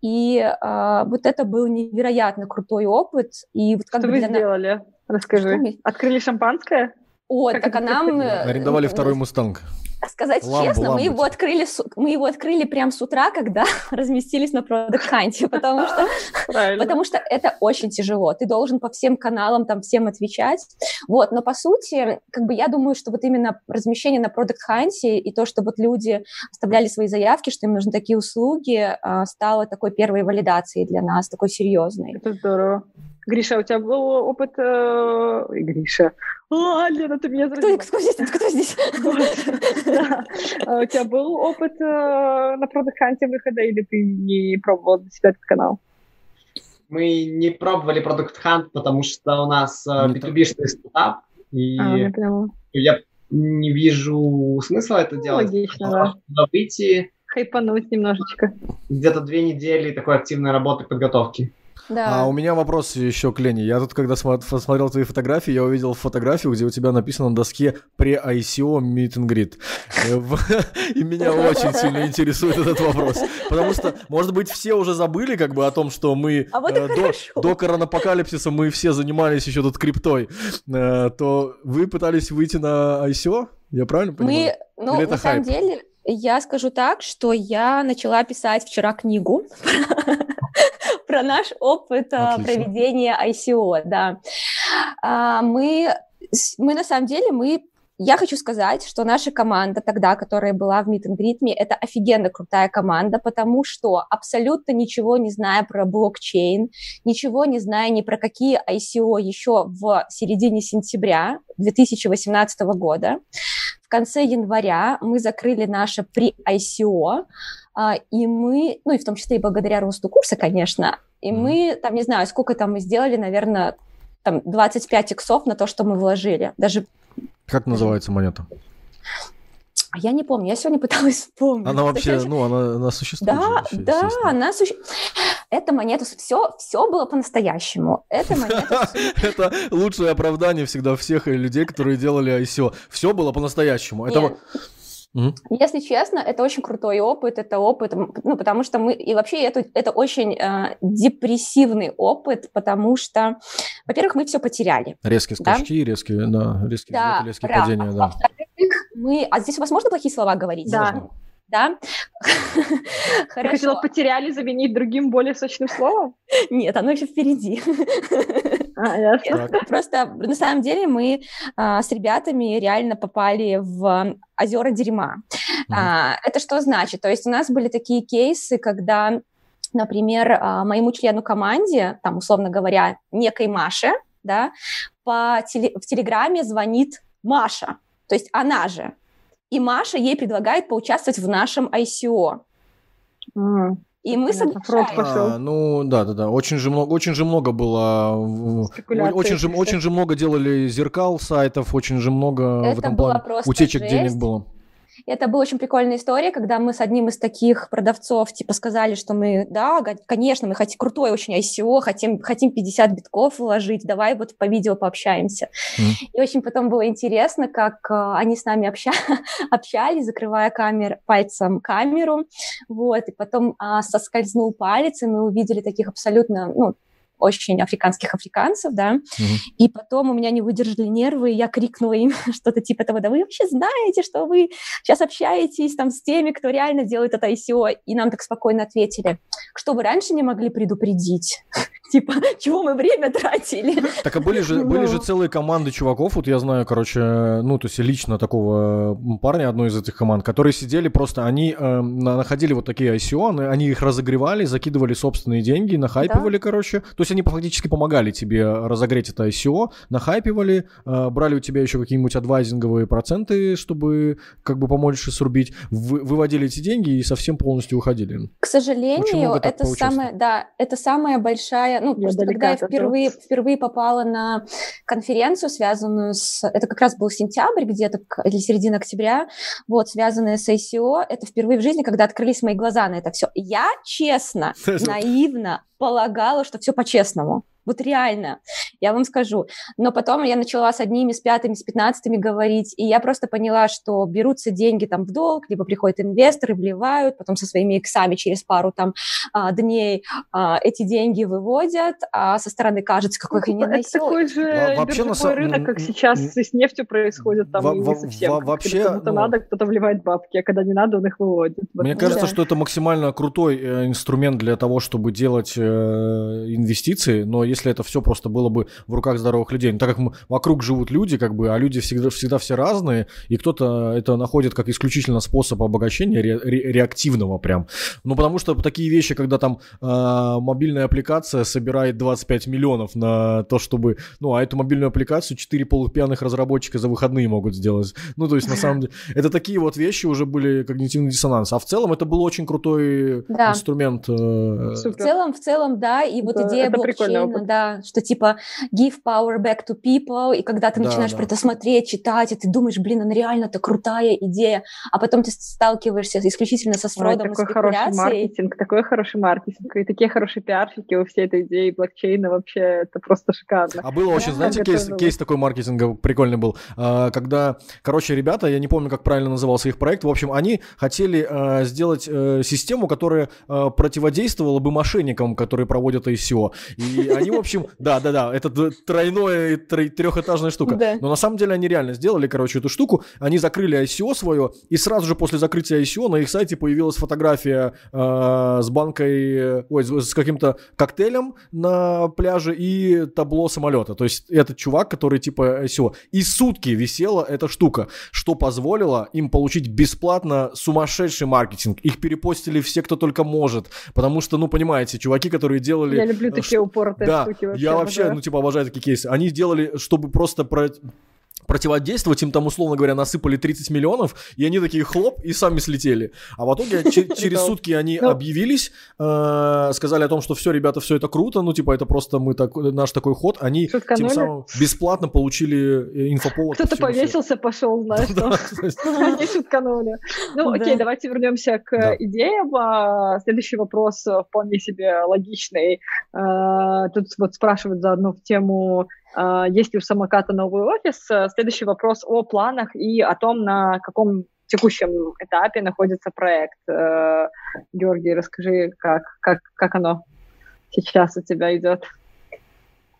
И э, вот это был невероятно крутой опыт. И вот как Что бы вы для... сделали? Расскажи. Мы... Открыли шампанское? О, как так а нам... Арендовали второй мустанг. Сказать ламбу, честно, ламбу. мы его открыли, мы его открыли прямо с утра, когда [laughs] разместились на Product Hunt, потому что, [laughs] потому что это очень тяжело. Ты должен по всем каналам там всем отвечать. Вот, но по сути, как бы я думаю, что вот именно размещение на Product Hunt и то, что вот люди оставляли свои заявки, что им нужны такие услуги, а, стало такой первой валидацией для нас, такой серьезной. Это здорово. Гриша, у тебя был опыт... Э... Ой, Гриша. А, Лена, ты меня заразила. Кто, кто здесь? Кто здесь? У тебя был опыт э, на Hunt выхода, или ты не пробовал для себя этот канал? Мы не пробовали Product Hunt, потому что у нас B2B-шный стартап, и а, я не вижу смысла это делать. Логично, да. Выйти... Хайпануть немножечко. Где-то две недели такой активной работы подготовки. Да. А у меня вопрос еще к Лене. Я тут, когда смотрел твои фотографии, я увидел фотографию, где у тебя написано на доске «Pre-ICO Meet and Greet». [laughs] И меня очень сильно интересует этот вопрос. Потому что, может быть, все уже забыли как бы о том, что мы а э, до, до коронапокалипсиса мы все занимались еще тут криптой, э, то вы пытались выйти на ICO? Я правильно понимаю? Мы, ну, на самом деле, я скажу так, что я начала писать вчера книгу [laughs] про наш опыт а, Отлично. проведения ICO, да. А, мы, мы на самом деле, мы я хочу сказать, что наша команда тогда, которая была в Meet and Greet Me, это офигенно крутая команда, потому что абсолютно ничего не зная про блокчейн, ничего не зная ни про какие ICO еще в середине сентября 2018 года, в конце января мы закрыли наше при-ICO, и мы, ну и в том числе и благодаря росту курса, конечно, и мы, там, не знаю, сколько там мы сделали, наверное, там 25 иксов на то, что мы вложили. Даже... Как называется монета? А я не помню, я сегодня пыталась вспомнить. Она вообще, ну, она, она существует. Да, же, да, она существует. Эта монета, все, все было по-настоящему. Эта монета... [laughs] Это лучшее оправдание всегда всех людей, которые делали ICO. Все было по-настоящему. Это Угу. Если честно, это очень крутой опыт, это опыт, ну, потому что мы, и вообще это, это очень э, депрессивный опыт, потому что, во-первых, мы все потеряли. Резкие скачки, да? резкие, да, резкие, да, резкие падения, да. Мы, а здесь у вас можно плохие слова говорить? Да. Да? Хорошо. [laughs] Ты хотела потеряли заменить другим более сочным словом? Нет, оно еще впереди. [laughs] А, ясно. Просто на самом деле мы а, с ребятами реально попали в озера дерьма. А, это что значит? То есть у нас были такие кейсы, когда, например, моему члену команде, там, условно говоря, некой Маше, да, по теле, в Телеграме звонит Маша, то есть она же. И Маша ей предлагает поучаствовать в нашем ICO. Mm. И мы соглашаемся. А, ну да, да, да. Очень же много, очень же много было. Очень же, очень же много делали зеркал сайтов, очень же много Это в этом плане утечек жесть. денег было. Это была очень прикольная история, когда мы с одним из таких продавцов, типа, сказали, что мы, да, конечно, мы хотим крутой очень ICO, хотим, хотим 50 битков вложить, давай вот по видео пообщаемся. Mm. И очень потом было интересно, как э, они с нами обща [laughs] общались, закрывая камер, пальцем камеру, вот, и потом а, соскользнул палец, и мы увидели таких абсолютно, ну, очень африканских африканцев, да, mm-hmm. и потом у меня не выдержали нервы, и я крикнула им [laughs] что-то типа того, да вы вообще знаете, что вы сейчас общаетесь там с теми, кто реально делает это ICO, и нам так спокойно ответили, что вы раньше не могли предупредить? [laughs] Типа, чего мы время тратили? Так, а были же, [laughs] были же целые команды чуваков, вот я знаю, короче, ну, то есть лично такого парня одной из этих команд, которые сидели просто, они э, находили вот такие ICO, они их разогревали, закидывали собственные деньги, нахайпивали, да. короче. То есть они фактически помогали тебе разогреть это ICO, нахайпивали, э, брали у тебя еще какие-нибудь адвайзинговые проценты, чтобы как бы помочь срубить, вы, выводили эти деньги и совсем полностью уходили. К сожалению, это самая, да, это самая большая, ну, я просто когда я впервые, впервые попала на конференцию, связанную с, это как раз был сентябрь где-то, или середина октября, вот, связанная с ICO, это впервые в жизни, когда открылись мои глаза на это все. Я честно, [laughs] наивно полагала, что все по-честному. Вот реально, я вам скажу. Но потом я начала с одними, с пятыми, с пятнадцатыми говорить, и я просто поняла, что берутся деньги там в долг, либо приходят инвесторы, вливают, потом со своими иксами через пару там а, дней а, эти деньги выводят, а со стороны кажется, какой охрененный Это такой же вообще на самом... рынок, как сейчас с нефтью происходит, там и не совсем. Вообще... Кому-то ну, надо, кто-то вливает бабки, а когда не надо, он их выводит. Мне кажется, что это максимально крутой э, инструмент для того, чтобы делать э, инвестиции, но если если это все просто было бы в руках здоровых людей. Но так как мы, вокруг живут люди, как бы, а люди всегда, всегда все разные, и кто-то это находит как исключительно способ обогащения ре, ре, реактивного прям. Ну, потому что такие вещи, когда там э, мобильная аппликация собирает 25 миллионов на то, чтобы... Ну, а эту мобильную аппликацию 4 полупьяных разработчика за выходные могут сделать. Ну, то есть, на самом деле, [laughs] это такие вот вещи уже были когнитивный диссонанс. А в целом это был очень крутой да. инструмент. Э, в целом, в целом, да, и вот это, идея блокчейна, да, что типа give power back to people, и когда ты да, начинаешь да. про это смотреть, читать, и ты думаешь, блин, она реально-то крутая идея, а потом ты сталкиваешься исключительно со сфродом Ой, такой хороший маркетинг, такой хороший маркетинг, и такие хорошие пиарщики у всей этой идеи блокчейна вообще, это просто шикарно. А было очень, знаете, кейс, кейс такой маркетинга прикольный был, а, когда, короче, ребята, я не помню, как правильно назывался их проект, в общем, они хотели а, сделать э, систему, которая а, противодействовала бы мошенникам, которые проводят ICO, и они в общем, да, да, да, это тройное, трехэтажная штука. Да. Но на самом деле они реально сделали, короче, эту штуку. Они закрыли ICO свое, и сразу же после закрытия ICO на их сайте появилась фотография э, с банкой, ой, с каким-то коктейлем на пляже и табло самолета. То есть этот чувак, который типа ICO. И сутки висела эта штука, что позволило им получить бесплатно сумасшедший маркетинг. Их перепостили все, кто только может. Потому что, ну, понимаете, чуваки, которые делали... Я люблю такие упоротые да, вообще. Я вообще, ну, типа, обожаю такие кейсы. Они сделали, чтобы просто про противодействовать, им там, условно говоря, насыпали 30 миллионов, и они такие хлоп, и сами слетели. А в итоге [laughs] через сутки они ну. объявились, э, сказали о том, что все, ребята, все это круто, ну, типа, это просто мы так, наш такой ход. Они тем самым бесплатно получили э, инфоповод. Кто-то повесился, пошел, знаешь, [laughs] Они шутканули. Ну, окей, давайте вернемся к идеям. А, следующий вопрос вполне себе логичный. Э, тут вот спрашивают заодно в тему есть ли у самоката новый офис? Э, следующий вопрос о планах и о том, на каком текущем этапе находится проект. Э, Георгий, расскажи, как, как, как оно сейчас у тебя идет?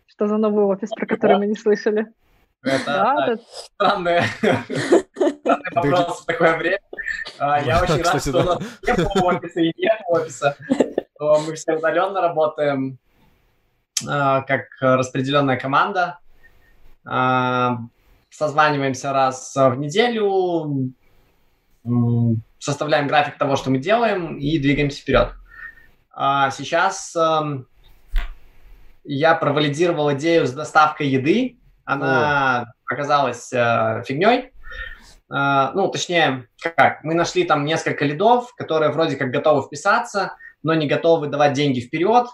Что за новый офис, про который мы не слышали? Это да, это... странный, странный вопрос в такое время. А, я очень рад, что у нас нет офиса и нет офиса. Мы все удаленно работаем. А, как распределенная команда. А, созваниваемся раз в неделю, составляем график того, что мы делаем, и двигаемся вперед. А, сейчас эм, я провалидировал идею с доставкой еды. Она О. оказалась э, фигней. Ну, точнее, как, мы нашли там несколько лидов, которые вроде как готовы вписаться, но не готовы давать деньги вперед.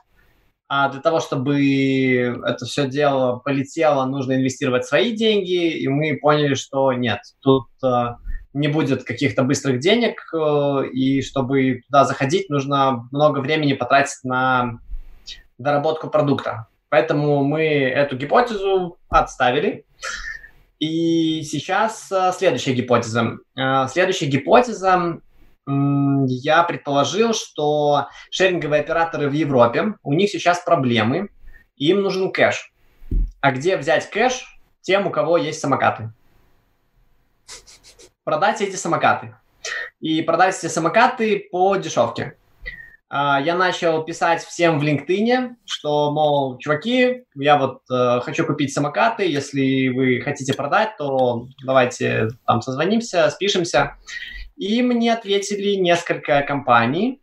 А для того, чтобы это все дело полетело, нужно инвестировать свои деньги, и мы поняли, что нет, тут э, не будет каких-то быстрых денег, э, и чтобы туда заходить, нужно много времени потратить на доработку продукта. Поэтому мы эту гипотезу отставили. И сейчас э, следующая гипотеза. Э, следующая гипотеза я предположил, что шеринговые операторы в Европе, у них сейчас проблемы, им нужен кэш. А где взять кэш тем, у кого есть самокаты? Продать эти самокаты. И продать эти самокаты по дешевке. А, я начал писать всем в LinkedIn, что, мол, чуваки, я вот э, хочу купить самокаты, если вы хотите продать, то давайте там созвонимся, спишемся. И мне ответили несколько компаний.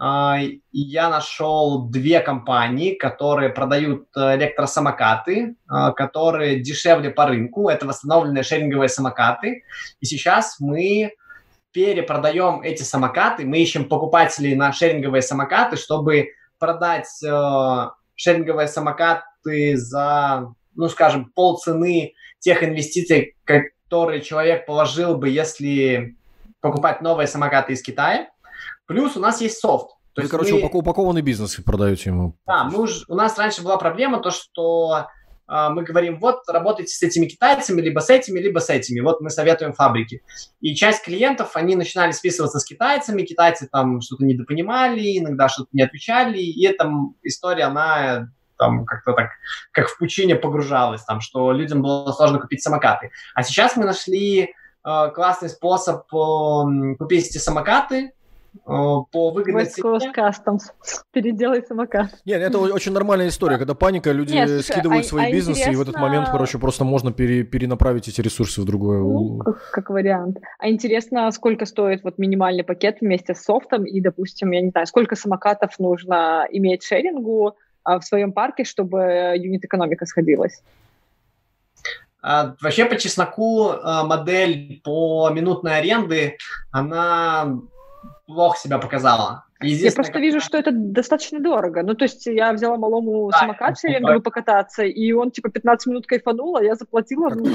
Э, я нашел две компании, которые продают электросамокаты, э, которые дешевле по рынку. Это восстановленные шеринговые самокаты. И сейчас мы перепродаем эти самокаты, мы ищем покупателей на шеринговые самокаты, чтобы продать э, шеринговые самокаты за, ну, скажем, полцены тех инвестиций, которые человек положил бы, если покупать новые самокаты из Китая. Плюс у нас есть софт. То Вы, есть короче, мы... упакованный бизнес продаете ему. Да, мы уж, у нас раньше была проблема, то, что а, мы говорим, вот, работайте с этими китайцами, либо с этими, либо с этими. Вот мы советуем фабрики. И часть клиентов, они начинали списываться с китайцами, китайцы там что-то недопонимали, иногда что-то не отвечали, и эта история, она там как-то так, как в пучине погружалась, там, что людям было сложно купить самокаты. А сейчас мы нашли э, классный способ э, купить эти самокаты, по выгодной West Coast Customs. Переделай самокат. Нет, это очень нормальная история, когда паника, люди Нет, слушай, скидывают а, свои а бизнесы, интересно... и в этот момент, короче, просто можно пере, перенаправить эти ресурсы в другое. Ну, как, как вариант. А интересно, сколько стоит вот минимальный пакет вместе с софтом, и, допустим, я не знаю, сколько самокатов нужно иметь шерингу а, в своем парке, чтобы юнит-экономика сходилась? А, вообще, по чесноку, а, модель по минутной аренды, она плохо себя показала. Я просто как... вижу, что это достаточно дорого. Ну, то есть я взяла малому да, самокат шеринговый покататься, и он, типа, 15 минут кайфанул, а я заплатила ну,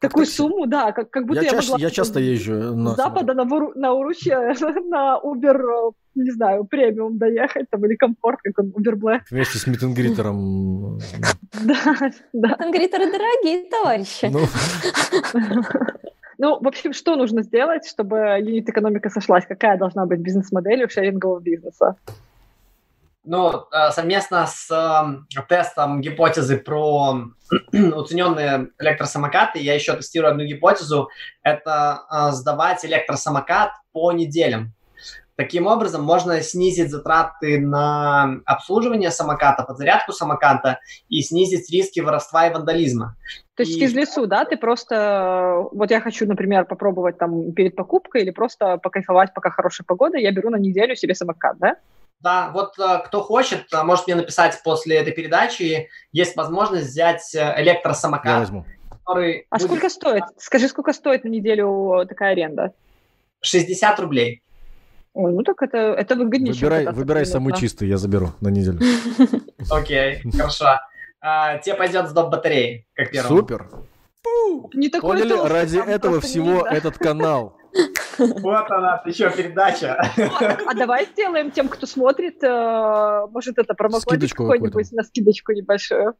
такую сумму, да, как, как будто я, я чаще, могла... Я часто езжу. На... С запада на, Вуру... на Уручье [laughs] на Uber, не знаю, премиум доехать, там, или комфорт, как он, Uber Black. Вместе с Митенгритером. [laughs] Да, да. Митенгритеры дорогие, товарищи. [laughs] Ну. В общем, что нужно сделать, чтобы юнит-экономика сошлась? Какая должна быть бизнес-модель у шерингового бизнеса? Ну, э, совместно с э, тестом гипотезы про [clears throat] уцененные электросамокаты, я еще тестирую одну гипотезу. Это э, сдавать электросамокат по неделям. Таким образом, можно снизить затраты на обслуживание самоката, подзарядку самоката и снизить риски воровства и вандализма. То есть и... из лесу, да, ты просто, вот я хочу, например, попробовать там перед покупкой или просто покайфовать, пока хорошая погода, я беру на неделю себе самокат, да? Да, вот э, кто хочет, э, может мне написать после этой передачи, есть возможность взять э, электросамокат. Я возьму. Который а будет... сколько стоит? Скажи, сколько стоит на неделю такая аренда? 60 рублей. Ой, ну так это, это выгоднее. Выбирай, выбирай самый чистый, я заберу на неделю. [laughs] Окей, хорошо. А, тебе пойдет с доп. батареи, как первый. Супер. Не такой Поняли? Ради этого всего этот канал. [laughs] Вот она, еще передача. А давай сделаем тем, кто смотрит, э, может, это промокодик какой-нибудь на скидочку небольшую.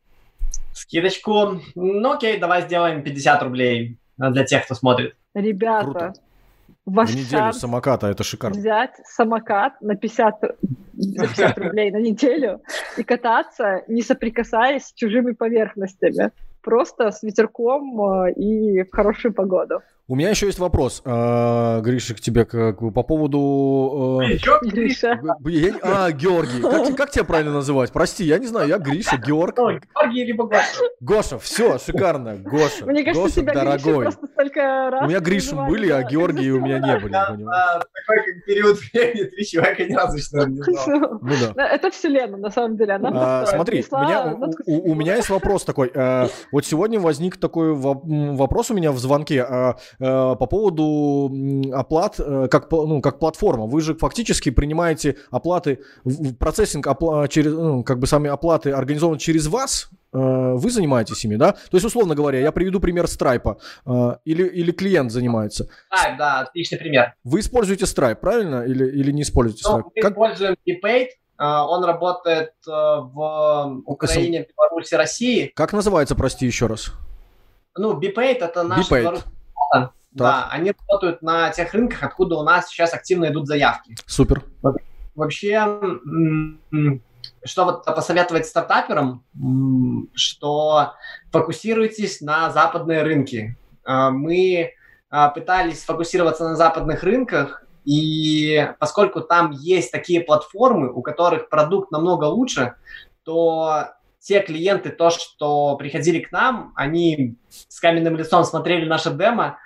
Скидочку? Ну окей, давай сделаем 50 рублей для тех, кто смотрит. Ребята, ваш на неделю самоката, это шикарно. Взять самокат на 50, за 50 рублей на неделю и кататься, не соприкасаясь с чужими поверхностями. Просто с ветерком э, и в хорошую погоду. У меня еще есть вопрос, э, Гриша, к тебе как, по поводу... Э, Гриша. А, Георгий. Как, как тебя правильно называть? Прости, я не знаю, я Гриша, Георг. Георгий либо Гоша. Гоша, все, шикарно, Гоша. Мне кажется, Гоша, тебя дорогой. просто столько раз... У меня Гриши были, а Георгии у меня не были. Такой период времени, три человека ни разу что не [laughs] знал. Ну да. Это вселенная, на самом деле. А, смотри, у меня есть вопрос такой. Э, вот сегодня возник такой вопрос у меня в звонке Э, по поводу оплат э, как, ну, как платформа. Вы же фактически принимаете оплаты, процессинг опла- через, ну, как бы сами оплаты организованы через вас, э, вы занимаетесь ими, да? То есть, условно говоря, я приведу пример Stripe. Или, или клиент занимается. Stripe, да, отличный пример. Вы используете Stripe, правильно? Или, или не используете ну, Stripe? Мы как... используем ePaid, он работает в Украине, Беларуси, России. Как называется, прости, еще раз? Ну, BPaid это наш белорусский да, они работают на тех рынках, откуда у нас сейчас активно идут заявки. Супер. Вообще, что вот посоветовать стартаперам, что фокусируйтесь на западные рынки. А, мы а, пытались фокусироваться на западных рынках, и поскольку там есть такие платформы, у которых продукт намного лучше, то те клиенты, то, что приходили к нам, они с каменным лицом смотрели наше демо,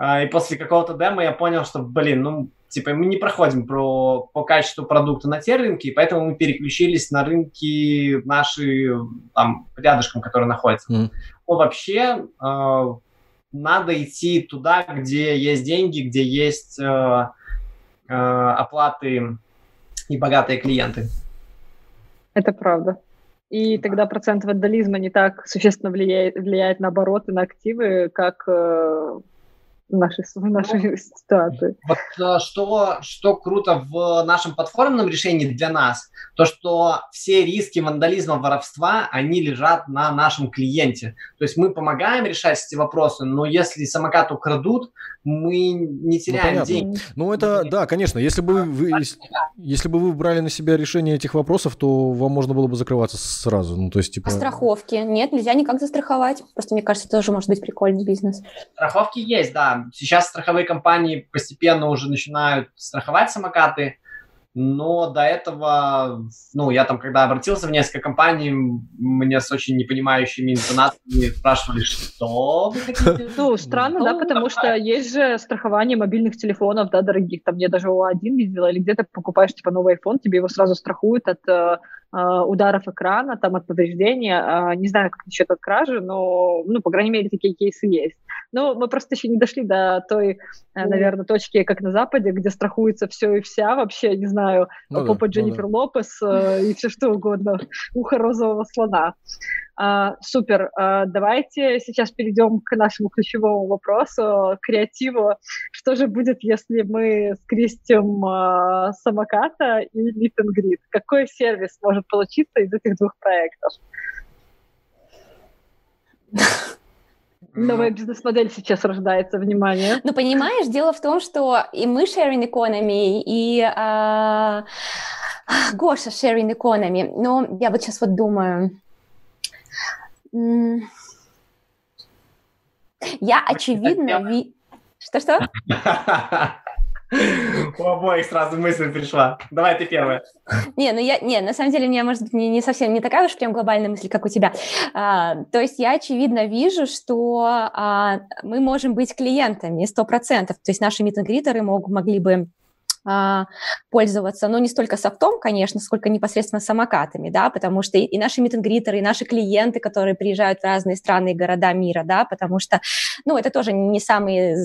и после какого-то демо я понял, что, блин, ну, типа, мы не проходим про, по качеству продукта на те рынки, и поэтому мы переключились на рынки наши, там, рядышком, которые находятся. Mm. Но вообще э, надо идти туда, где есть деньги, где есть э, э, оплаты и богатые клиенты. Это правда. И тогда процент вандализма не так существенно влияет, влияет на обороты, на активы, как э, нашей, в нашей ну, ситуации. Вот э, что, что круто в нашем платформенном решении для нас, то, что все риски вандализма, воровства, они лежат на нашем клиенте. То есть мы помогаем решать эти вопросы, но если самокат украдут, мы не ну, теряем ну, деньги. Ну, это, да, конечно. Если бы, вы, если, если бы вы брали на себя решение этих вопросов, то вам можно было бы закрываться сразу. Ну, то есть, типа... А страховки? Нет, нельзя никак застраховать. Просто, мне кажется, это тоже может быть прикольный бизнес. Страховки есть, да. Сейчас страховые компании постепенно уже начинают страховать самокаты но до этого, ну, я там, когда обратился в несколько компаний, мне с очень непонимающими интонациями спрашивали, что вы хотите? Ну, странно, да, потому что есть же страхование мобильных телефонов, да, дорогих, там, я даже ОА-1 видела, или где-то покупаешь, типа, новый iPhone, тебе его сразу страхуют от э, а, ударов экрана, там, от повреждения. А, не знаю, как насчет от кражи, но, ну, по крайней мере, такие кейсы есть. Но мы просто еще не дошли до той, mm. наверное, точки, как на Западе, где страхуется все и вся вообще, не знаю, ну, попа да, Дженнифер ну, да. Лопес э, и все что угодно, ухо розового слона. А, супер. А, давайте сейчас перейдем к нашему ключевому вопросу, креативу. Что же будет, если мы скрестим а, самоката и meet and greet? Какой сервис может получиться из этих двух проектов? Новая бизнес-модель сейчас рождается, внимание. Ну, понимаешь, дело в том, что и мы sharing economy, и а, Гоша sharing economy, но я вот сейчас вот думаю, я очевидно... Ви... Что-что? [laughs] У обоих сразу мысль пришла. Давай ты первая. Не, ну я, не, на самом деле у меня, может быть, не, не совсем не такая уж прям глобальная мысль, как у тебя. А, то есть я, очевидно, вижу, что а, мы можем быть клиентами 100%. То есть наши митингритеры мог, могли бы пользоваться, но не столько софтом, конечно, сколько непосредственно самокатами, да, потому что и, и наши митингритеры, и наши клиенты, которые приезжают в разные страны и города мира, да, потому что, ну, это тоже не самые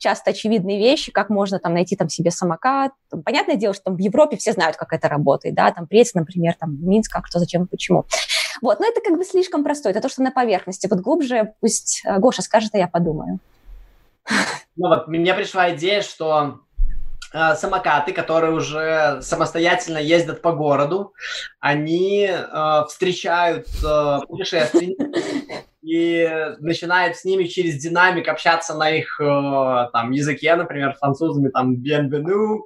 часто очевидные вещи, как можно там найти там себе самокат. Понятное дело, что там в Европе все знают, как это работает, да, там приедет, например, там Минск, как, что, зачем, почему. Вот, но это как бы слишком простое, это то, что на поверхности. Вот глубже пусть э, Гоша скажет, а я подумаю. Ну вот, мне пришла идея, что самокаты, которые уже самостоятельно ездят по городу, они э, встречают э, путешественников [laughs] и начинает с ними через динамик общаться на их э, там языке, например, французами там bienvenue,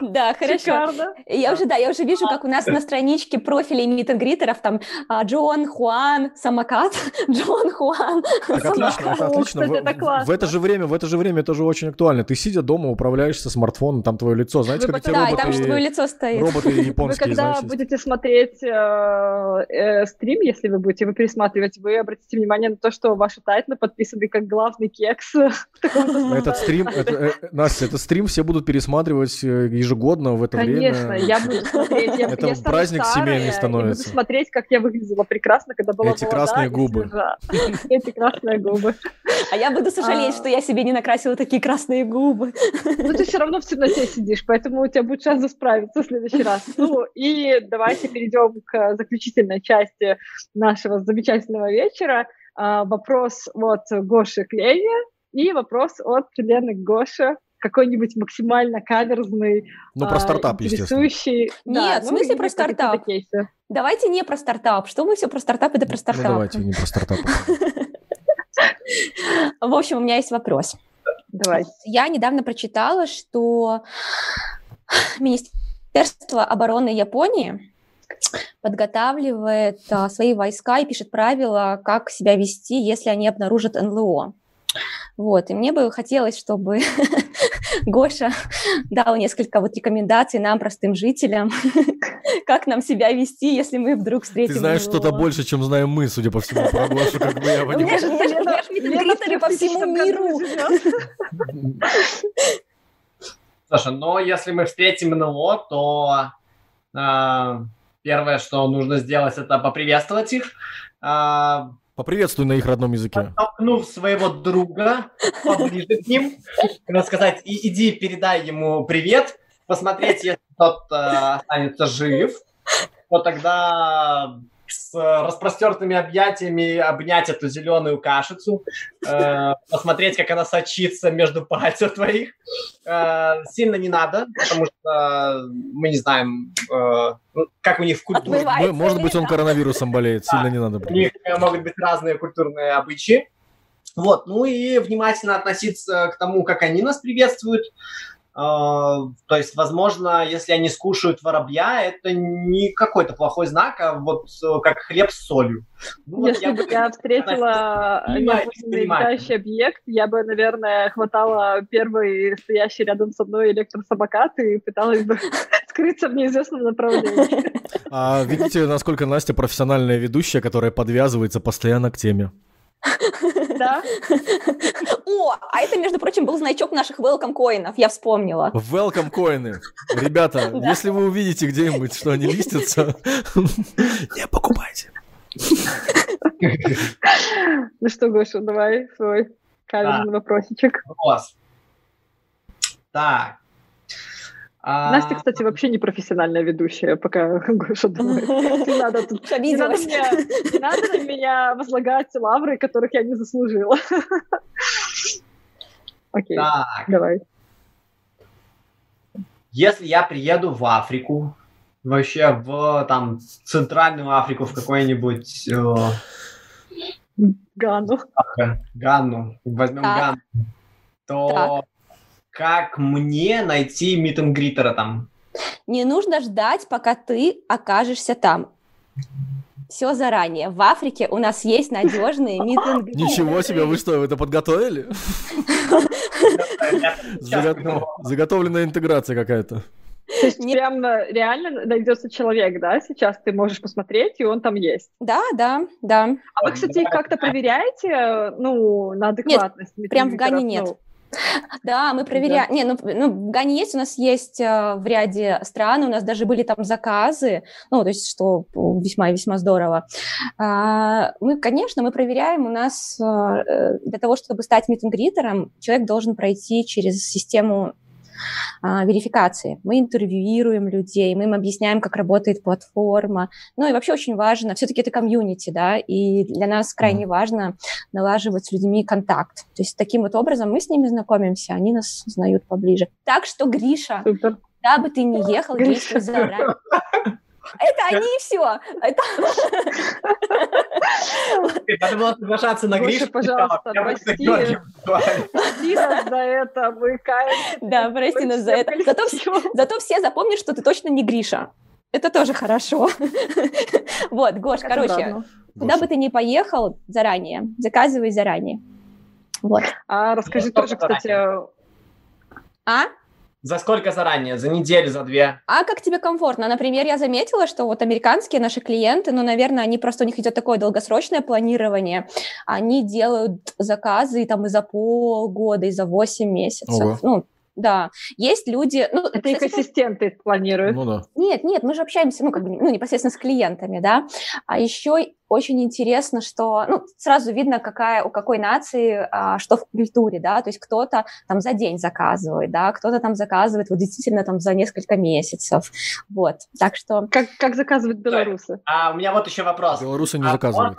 Да, [laughs] хорошо. Я уже, да, я уже вижу, как у нас на страничке профилей митингритеров там а, Джон, Хуан, самокат, [laughs] Джон, Хуан, отлично, это отлично. В это же время, в это же время это же очень актуально. Ты сидя дома, управляешься смартфоном, там твое лицо, знаете, как эти роботы. Да, там же твое лицо стоит. Роботы [laughs] японские, Вы когда будете смотреть э, э, стрим, если вы будете его пересматривать, вы обратите внимание на то, что ваши title ы подписаны как главный кекс. [laughs] Этот стрим, это, э, Настя, этот стрим все будут пересматривать э, ежегодно в это время. Конечно, я буду смотреть. Я, [laughs] это праздник семейный становится. Буду смотреть, как я выглядела прекрасно, когда была Эти красные губы. [laughs] Эти красные губы. А я буду сожалеть, а. что я себе не накрасила такие красные губы. Ну, ты все равно в темноте сидишь, поэтому у тебя будет шанс справиться в следующий раз. Ну, и давайте перейдем к заключительной части нашего замечательного вечера. А, вопрос от Гоши к Лене и вопрос от Лены к Гоше какой-нибудь максимально каверзный, ну, про а, стартап, интересующий. Да, Нет, ну, в смысле про стартап. Давайте не про стартап. Что мы все про стартап, это про ну, стартап. Ну, давайте не про стартап. В общем, у меня есть вопрос. Давай. Я недавно прочитала, что Министерство обороны Японии подготавливает а, свои войска и пишет правила, как себя вести, если они обнаружат НЛО. Вот, и мне бы хотелось, чтобы [laughs] Гоша дал несколько вот рекомендаций нам, простым жителям, [laughs] как нам себя вести, если мы вдруг встретим Ты знаешь что-то больше, чем знаем мы, судя по всему, про Гошу, как бы я понимаю. У меня же по всему миру. [laughs] Слушай, но если мы встретим НЛО, то э, первое, что нужно сделать, это поприветствовать их. Э, Поприветствуй на их родном языке. Подтолкнув своего друга поближе к ним, сказать, иди передай ему привет, посмотреть, если тот э, останется жив, то тогда с распростертыми объятиями обнять эту зеленую кашицу, э, посмотреть, как она сочится между пальцев твоих. Э, сильно не надо, потому что мы не знаем, э, ну, как у них в культуре. Может быть, он коронавирусом болеет, сильно не надо. У них могут быть разные культурные обычаи. Вот, ну и внимательно относиться к тому, как они нас приветствуют, то есть, возможно, если они скушают воробья, это не какой-то плохой знак, а вот э, как хлеб с солью. Ну, если вот я бы я [laughs] встретила летающий объект, я бы, наверное, хватала первый стоящий рядом со мной электросамокат и пыталась бы [laughs] скрыться в неизвестном направлении. [laughs] А видите, насколько Настя профессиональная ведущая, которая подвязывается постоянно к теме? Да. О, а это, между прочим, был значок наших welcome коинов, я вспомнила. Welcome коины. Ребята, [laughs] если вы увидите где-нибудь, что они листятся, [laughs] не покупайте. Ну что, Гоша, давай свой каверный вопросичек. Вопрос. Так, а... Настя, кстати, вообще не профессиональная ведущая, пока [laughs] Гоша думает. Не надо тут... Не надо, меня, не надо на меня возлагать лавры, которых я не заслужила. [laughs] Окей, так. давай. Если я приеду в Африку, вообще в там Центральную Африку, в какой-нибудь... Э... Ганну. Ганну. Возьмем так. Ганну. То так как мне найти митингритера там? Не нужно ждать, пока ты окажешься там. Все заранее. В Африке у нас есть надежные [laughs] митинги. Ничего себе, вы что, это подготовили? [laughs] Заготовленная интеграция какая-то. [laughs] То есть прям реально найдется человек, да, сейчас ты можешь посмотреть, и он там есть. Да, да, да. А вы, кстати, как-то проверяете, ну, на адекватность? Нет, прям в Гане нет. Да, мы проверяем. Да. Не, ну, ну, в Гане есть, у нас есть э, в ряде стран, у нас даже были там заказы, ну, то есть, что весьма-весьма здорово. А, мы, конечно, мы проверяем, у нас э, для того, чтобы стать митингритером, человек должен пройти через систему а, верификации. Мы интервьюируем людей, мы им объясняем, как работает платформа. Ну и вообще очень важно, все-таки это комьюнити, да, и для нас крайне важно налаживать с людьми контакт. То есть таким вот образом мы с ними знакомимся, они нас узнают поближе. Так что, Гриша, Супер. куда бы ты ни ехал, действуй заранее. Это они все. Это... Надо было соглашаться на Гришу. пожалуйста, прости. Прости нас за это, мы. Да, прости нас за это. Зато, зато все запомнят, что ты точно не Гриша. Это тоже хорошо. [laughs] Вот, Гош, короче, куда бы ты ни поехал заранее, заказывай заранее. Вот. А расскажи тоже, кстати... А? За сколько заранее? За неделю, за две? А как тебе комфортно? Например, я заметила, что вот американские наши клиенты, ну, наверное, они просто, у них идет такое долгосрочное планирование, они делают заказы там и за полгода, и за 8 месяцев. Ого. Ну, да. Есть люди... Ну, это кстати, их ассистенты планируют. Ну, да. Нет, нет, мы же общаемся, ну, как бы, ну, непосредственно с клиентами, да. А еще очень интересно, что, ну, сразу видно, какая, у какой нации а, что в культуре, да, то есть кто-то там за день заказывает, да, кто-то там заказывает вот действительно там за несколько месяцев, вот, так что... Как, как заказывают белорусы? А у меня вот еще вопрос. Белорусы не а заказывают.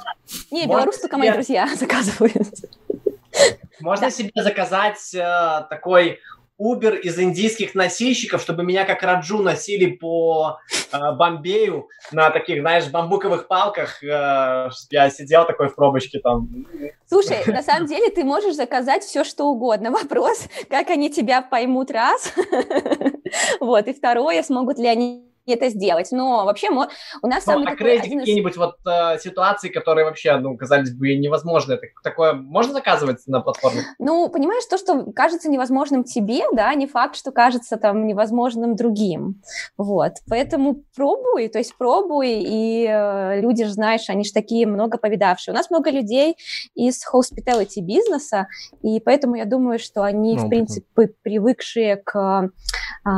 Не, белорусы только мои друзья [laughs] заказывают. Можно да. себе заказать э, такой Uber из индийских носильщиков, чтобы меня как Раджу носили по э, Бомбею на таких, знаешь, бамбуковых палках. Э, я сидел такой в пробочке там. Слушай, на самом деле ты можешь заказать все, что угодно. [laughs] Вопрос, как они тебя поймут раз. [laughs] Вот, и второе, смогут ли они это сделать. Но вообще мы, у нас ну, самый а такой... Один какие-нибудь вот э, ситуации, которые вообще, ну, казались бы невозможны. Это, такое можно заказывать на платформе? Ну, понимаешь, то, что кажется невозможным тебе, да, не факт, что кажется там невозможным другим. Вот. Поэтому пробуй, то есть пробуй, и э, люди же, знаешь, они же такие много повидавшие. У нас много людей из hospitality бизнеса, и поэтому я думаю, что они, ну, в принципе, привыкшие к, э,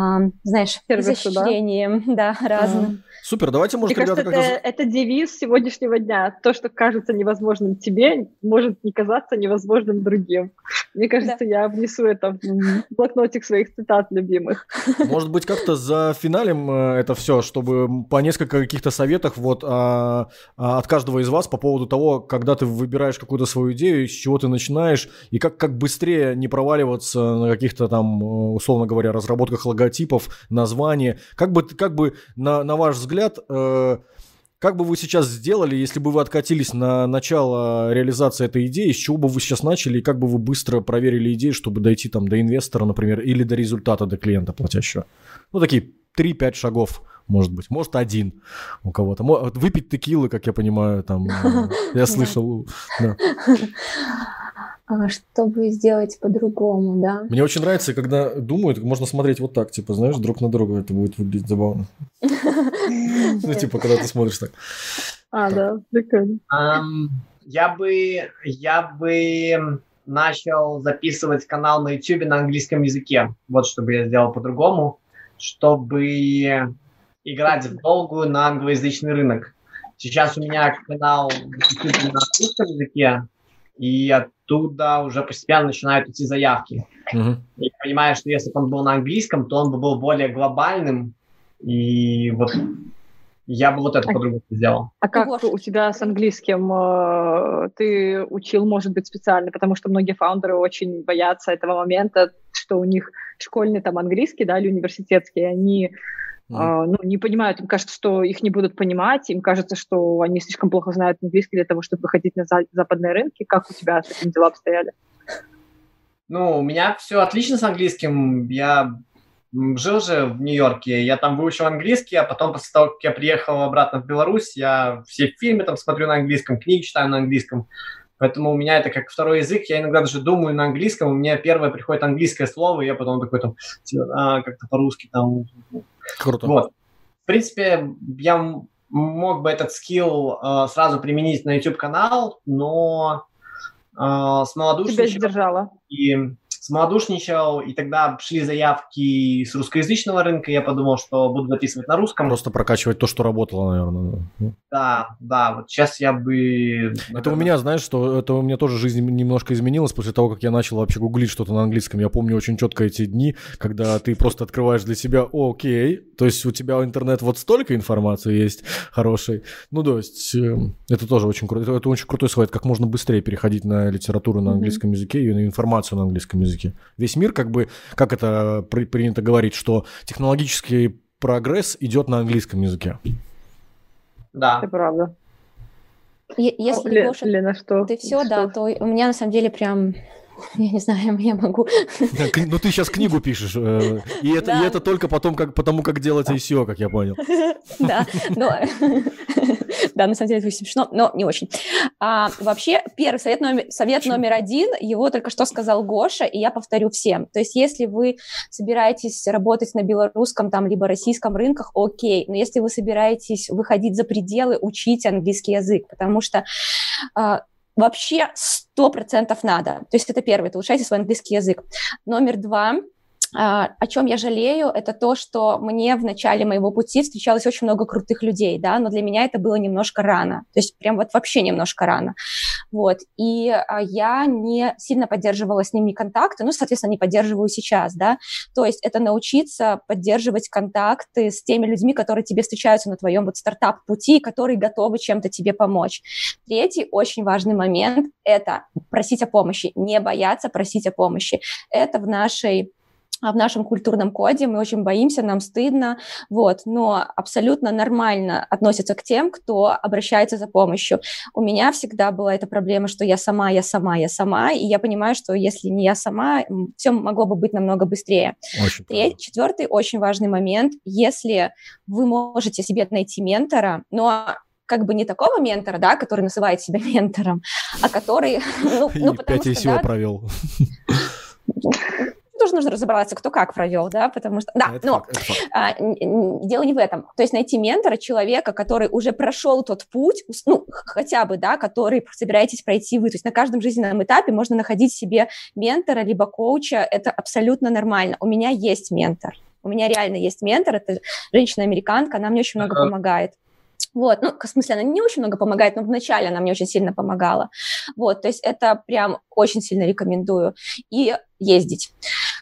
знаешь, изощрениям, да? [laughs] да, разным. Супер, давайте, может, Мне ребята, кажется, это, это девиз сегодняшнего дня. То, что кажется невозможным тебе, может не казаться невозможным другим. Мне кажется, да. я внесу это в блокнотик своих цитат любимых. Может быть, как-то за финалем э, это все, чтобы по несколько каких-то советах вот а, а, от каждого из вас по поводу того, когда ты выбираешь какую-то свою идею, с чего ты начинаешь, и как, как быстрее не проваливаться на каких-то там, э, условно говоря, разработках логотипов, названий. Как бы, как бы на, на ваш взгляд взгляд, э, как бы вы сейчас сделали, если бы вы откатились на начало реализации этой идеи, с чего бы вы сейчас начали, и как бы вы быстро проверили идею, чтобы дойти там до инвестора, например, или до результата, до клиента платящего? Ну, такие 3-5 шагов, может быть. Может, один у кого-то. Выпить текилы, как я понимаю, там, э, я [laughs] слышал. [laughs] А, чтобы сделать по-другому, да. Мне очень нравится, когда думают, можно смотреть вот так, типа, знаешь, друг на друга, это будет выглядеть забавно. [laughs] Ну, типа, когда ты смотришь так. А, да, прикольно. Я бы, я бы начал записывать канал на YouTube на английском языке. Вот что бы я сделал по-другому, чтобы играть в долгую на англоязычный рынок. Сейчас у меня канал на английском языке, и оттуда уже постепенно начинают идти заявки. Uh-huh. И понимаешь, что если бы он был на английском, то он бы был более глобальным, и вот я бы вот это а, по-другому сделал. А как Гош. у тебя с английским? Э, ты учил, может быть, специально, потому что многие фаундеры очень боятся этого момента, что у них школьный там английский, да, или университетский, они Uh, ну, не понимают, им кажется, что их не будут понимать, им кажется, что они слишком плохо знают английский для того, чтобы выходить на за- западные рынки. Как у тебя с этим дела обстояли? Ну, у меня все отлично с английским. Я жил же в Нью-Йорке, я там выучил английский, а потом после того, как я приехал обратно в Беларусь, я все фильмы там смотрю на английском, книги читаю на английском. Поэтому у меня это как второй язык. Я иногда даже думаю на английском. У меня первое приходит английское слово, и я потом такой там, типа, а, как-то по-русски там. Круто. Вот. В принципе, я мог бы этот скилл э, сразу применить на YouTube-канал, но э, с малодушностью... Тебя сдержала. И смолодушничал, и тогда шли заявки с русскоязычного рынка, я подумал, что буду записывать на русском. Просто прокачивать то, что работало, наверное. Да, да, вот сейчас я бы... Это у меня, знаешь, что это у меня тоже жизнь немножко изменилась после того, как я начал вообще гуглить что-то на английском. Я помню очень четко эти дни, когда ты просто открываешь для себя, окей, то есть у тебя интернет вот столько информации есть хорошей. Ну, то есть э, это тоже очень круто. Это, это очень крутой совет, как можно быстрее переходить на литературу на английском mm-hmm. языке и на информацию на английском языке языке. Весь мир, как бы, как это при, принято говорить, что технологический прогресс идет на английском языке. Да. Это правда. Если, Ле, Гоша, Лена, что? ты все, что? да, то у меня на самом деле прям [laughs] я не знаю, я могу. Ну, ты сейчас книгу пишешь, э, и это, и это только потом, как, потому, как делать ICO, как я понял. [laughs] Да, но... [laughs] Да, на самом деле это смешно, но не очень. А, вообще, первый совет номер, совет номер один, его только что сказал Гоша, и я повторю всем. То есть, если вы собираетесь работать на белорусском там, либо российском рынках, окей, но если вы собираетесь выходить за пределы, учите английский язык, потому что а, вообще сто процентов надо. То есть это первое, это улучшайте свой английский язык. Номер два, о чем я жалею, это то, что мне в начале моего пути встречалось очень много крутых людей, да, но для меня это было немножко рано, то есть прям вот вообще немножко рано, вот, и а, я не сильно поддерживала с ними контакты, ну, соответственно, не поддерживаю сейчас, да, то есть это научиться поддерживать контакты с теми людьми, которые тебе встречаются на твоем вот стартап-пути, которые готовы чем-то тебе помочь. Третий очень важный момент – это просить о помощи, не бояться просить о помощи. Это в нашей в нашем культурном коде, мы очень боимся, нам стыдно, вот, но абсолютно нормально относятся к тем, кто обращается за помощью. У меня всегда была эта проблема, что я сама, я сама, я сама, и я понимаю, что если не я сама, все могло бы быть намного быстрее. Очень Третий, четвертый очень важный момент, если вы можете себе найти ментора, но как бы не такого ментора, да, который называет себя [laughs] ментором, а который... [laughs] Ну, ну, потому Пять что, да, провел [laughs] тоже нужно разобраться, кто как провел, да, потому что, да, это но факт, факт. А, дело не в этом. То есть найти ментора, человека, который уже прошел тот путь, ну, хотя бы, да, который собираетесь пройти вы. То есть на каждом жизненном этапе можно находить себе ментора либо коуча, это абсолютно нормально. У меня есть ментор. У меня реально есть ментор, это женщина-американка, она мне очень много помогает. Вот, ну, в смысле, она не очень много помогает, но вначале она мне очень сильно помогала. Вот, то есть это прям очень сильно рекомендую. И ездить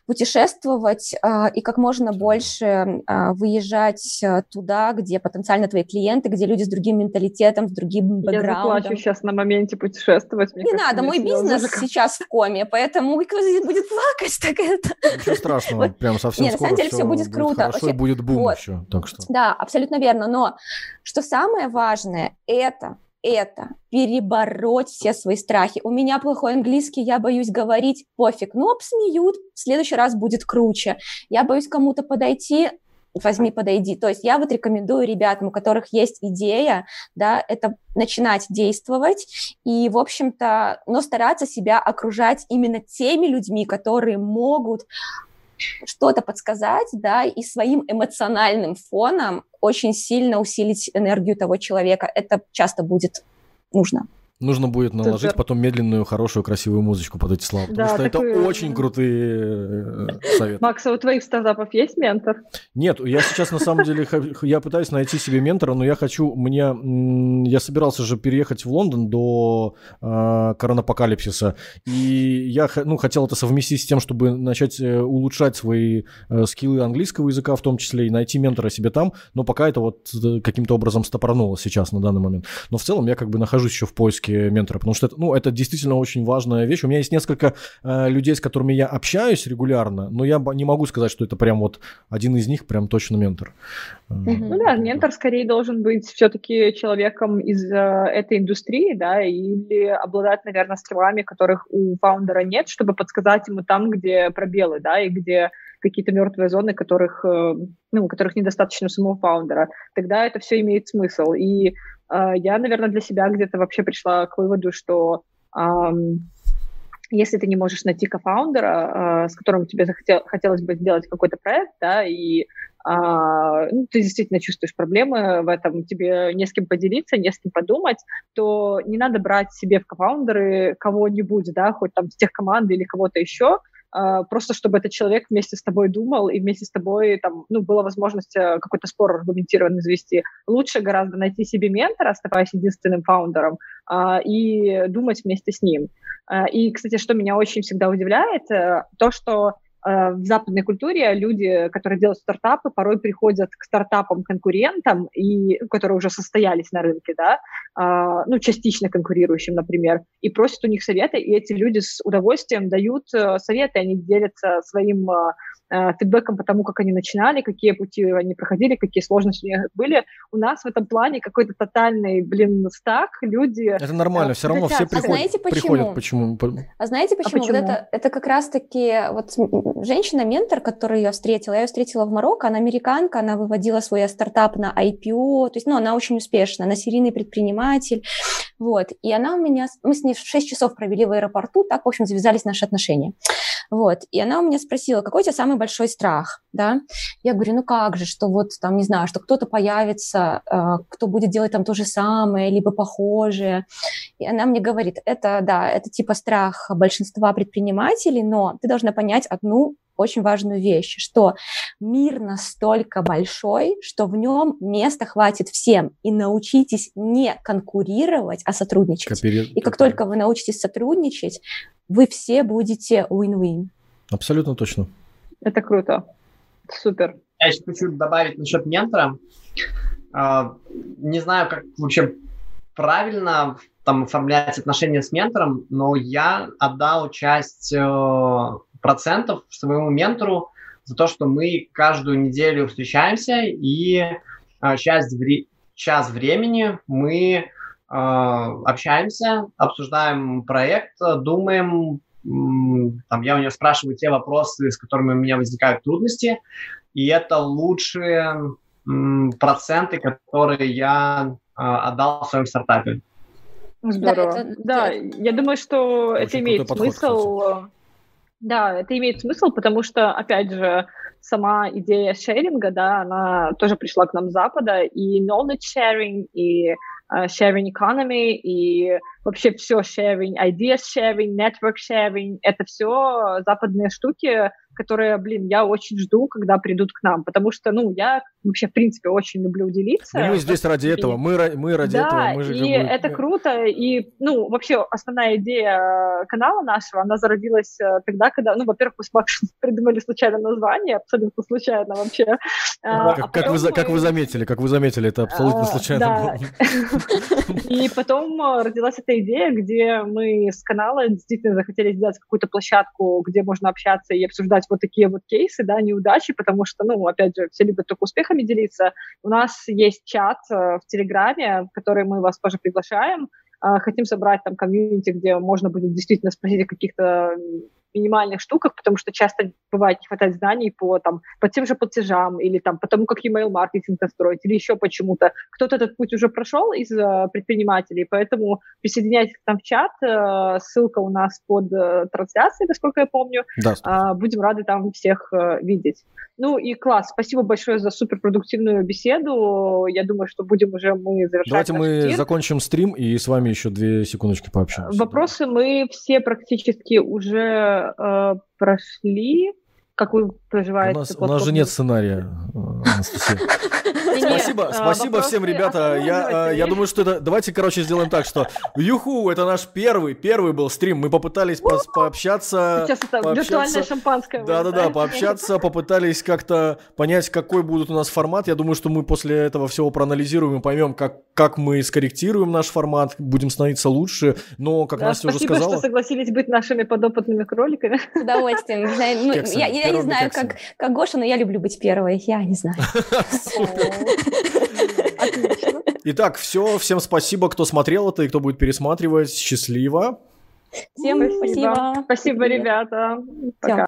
путешествовать э, и как можно больше э, выезжать туда, где потенциально твои клиенты, где люди с другим менталитетом, с другим бэкграундом. Я заплачу сейчас на моменте путешествовать. Не надо, мой бизнес музыка. сейчас в коме, поэтому будет плакать, так это... [laughs] Ничего страшного, вот. прям совсем Нет, скоро на самом деле все, будет круто. Хорошо, Вообще, будет бум вот. еще, так что... Да, абсолютно верно, но что самое важное, это это перебороть все свои страхи. У меня плохой английский, я боюсь говорить, пофиг. Ну, обсмеют, в следующий раз будет круче. Я боюсь кому-то подойти, возьми, подойди. То есть я вот рекомендую ребятам, у которых есть идея, да, это начинать действовать и, в общем-то, но стараться себя окружать именно теми людьми, которые могут что-то подсказать, да, и своим эмоциональным фоном очень сильно усилить энергию того человека. Это часто будет нужно. Нужно будет наложить Супер. потом медленную, хорошую, красивую музычку под эти слова. Потому да, что это очень крутые э, советы. Макс, а у твоих стартапов есть ментор? Нет, я сейчас на самом деле я пытаюсь найти себе ментора, но я хочу, мне, я собирался же переехать в Лондон до э, коронапокалипсиса, и я ну, хотел это совместить с тем, чтобы начать э, улучшать свои э, скиллы английского языка в том числе, и найти ментора себе там, но пока это вот э, каким-то образом стопорнуло сейчас на данный момент. Но в целом я как бы нахожусь еще в поиске поиске ментора, потому что это, ну, это действительно очень важная вещь. У меня есть несколько э, людей, с которыми я общаюсь регулярно, но я не могу сказать, что это прям вот один из них прям точно ментор. Mm-hmm. Ну да, ментор скорее должен быть все-таки человеком из э, этой индустрии, да, или обладать, наверное, скиллами, которых у фаундера нет, чтобы подсказать ему там, где пробелы, да, и где какие-то мертвые зоны, которых, э, ну, которых недостаточно самого фаундера. Тогда это все имеет смысл. И а, я, наверное, для себя где-то вообще пришла к выводу, что если ты не можешь найти кофаундера, с которым тебе захотел, хотелось бы сделать какой-то проект, да, и а, ну, ты действительно чувствуешь проблемы в этом, тебе не с кем поделиться, не с кем подумать, то не надо брать себе в кофаундеры кого-нибудь, да, хоть там с тех команды или кого-то еще, просто чтобы этот человек вместе с тобой думал и вместе с тобой там, ну, была возможность э, какой-то спор аргументированный завести. Лучше гораздо найти себе ментора, оставаясь единственным фаундером, а, и думать вместе с ним. А, и, кстати, что меня очень всегда удивляет, э, то, что в западной культуре люди, которые делают стартапы, порой приходят к стартапам-конкурентам, и, которые уже состоялись на рынке, да, а, ну, частично конкурирующим, например, и просят у них советы, и эти люди с удовольствием дают э, советы, они делятся своим э, э, фидбэком по тому, как они начинали, какие пути они проходили, какие сложности у них были. У нас в этом плане какой-то тотальный, блин, стак, люди... Это нормально, э, все равно все приходят. А знаете почему? Приходят, почему? А знаете почему? А почему? Вот это, это как раз-таки вот женщина-ментор, которую я встретила, я ее встретила в Марокко, она американка, она выводила свой стартап на IPO, то есть, ну, она очень успешна, она серийный предприниматель, вот, и она у меня, мы с ней 6 часов провели в аэропорту, так, в общем, завязались наши отношения. Вот. И она у меня спросила, какой у тебя самый большой страх, да? Я говорю, ну как же, что вот там, не знаю, что кто-то появится, э, кто будет делать там то же самое, либо похожее. И она мне говорит, это, да, это типа страх большинства предпринимателей, но ты должна понять одну очень важную вещь, что мир настолько большой, что в нем места хватит всем. И научитесь не конкурировать, а сотрудничать. Копери... И как только вы научитесь сотрудничать, вы все будете win-win. Абсолютно точно. Это круто. Супер. Я еще хочу добавить насчет ментора. А, не знаю, как вообще правильно там оформлять отношения с ментором, но я отдал часть э, процентов своему ментору за то, что мы каждую неделю встречаемся и а, часть вре- час времени мы а, общаемся, обсуждаем проект, думаем, там, я у нее спрашиваю те вопросы, с которыми у меня возникают трудности, и это лучшие проценты, которые я отдал в своем стартапе. Здорово. Да, это, да я думаю, что Очень это имеет смысл. Кстати. Да, это имеет смысл, потому что, опять же, сама идея шеринга, да, она тоже пришла к нам с Запада, и knowledge sharing, и uh, sharing economy, и вообще все sharing, ideas sharing, network sharing, это все западные штуки, которые, блин, я очень жду, когда придут к нам, потому что, ну, я вообще, в принципе, очень люблю делиться. Ну, мы здесь ради и... этого, мы, мы ради да, этого. Мы же и бы... это круто, и, ну, вообще, основная идея канала нашего, она зародилась э, тогда, когда, ну, во-первых, мы с Максом [laughs] придумали случайное название, абсолютно случайно вообще. А, как, а как, вы, мы... как вы заметили, как вы заметили, это абсолютно а, случайно да. было. [laughs] И потом э, родилась эта идея, где мы с канала действительно захотели сделать какую-то площадку, где можно общаться и обсуждать вот такие вот кейсы, да, неудачи, потому что, ну, опять же, все любят только успехами делиться. У нас есть чат э, в Телеграме, в который мы вас тоже приглашаем. Э, хотим собрать там комьюнити, где можно будет действительно спросить о каких-то минимальных штуках, потому что часто бывает не хватает знаний по, там, по тем же платежам или там, по тому, как email-маркетинг настроить или еще почему-то. Кто-то этот путь уже прошел из uh, предпринимателей, поэтому присоединяйтесь к нам в чат, uh, ссылка у нас под uh, трансляцией, насколько я помню. Да, uh, будем рады там всех uh, видеть. Ну и класс, спасибо большое за суперпродуктивную беседу. Я думаю, что будем уже мы завершать Давайте мы эфир. закончим стрим и с вами еще две секундочки пообщаемся. Вопросы мы все практически уже э, прошли. Как вы проживаете? У нас, у нас же нет сценария, э, Анастасия. [laughs] Спасибо, спасибо всем, ребята. Я, э, я думаю, что это... Давайте, короче, сделаем так, что... Юху, это наш первый, первый был стрим. Мы попытались по пообщаться... Сейчас это виртуальное шампанское. Да-да-да, пообщаться, попытались как-то понять, какой будет у нас формат. Я думаю, что мы после этого всего проанализируем и поймем, как, как мы скорректируем наш формат, будем становиться лучше. Но, как да, Настя уже сказала... Спасибо, что согласились быть нашими подопытными кроликами. С удовольствием. Ну, я, я не знаю, как, как Гоша, но я люблю быть первой. Я не знаю. [laughs] Отлично. Итак, все. Всем спасибо, кто смотрел это и кто будет пересматривать. Счастливо. Всем спасибо. Спасибо, ребята. Пока.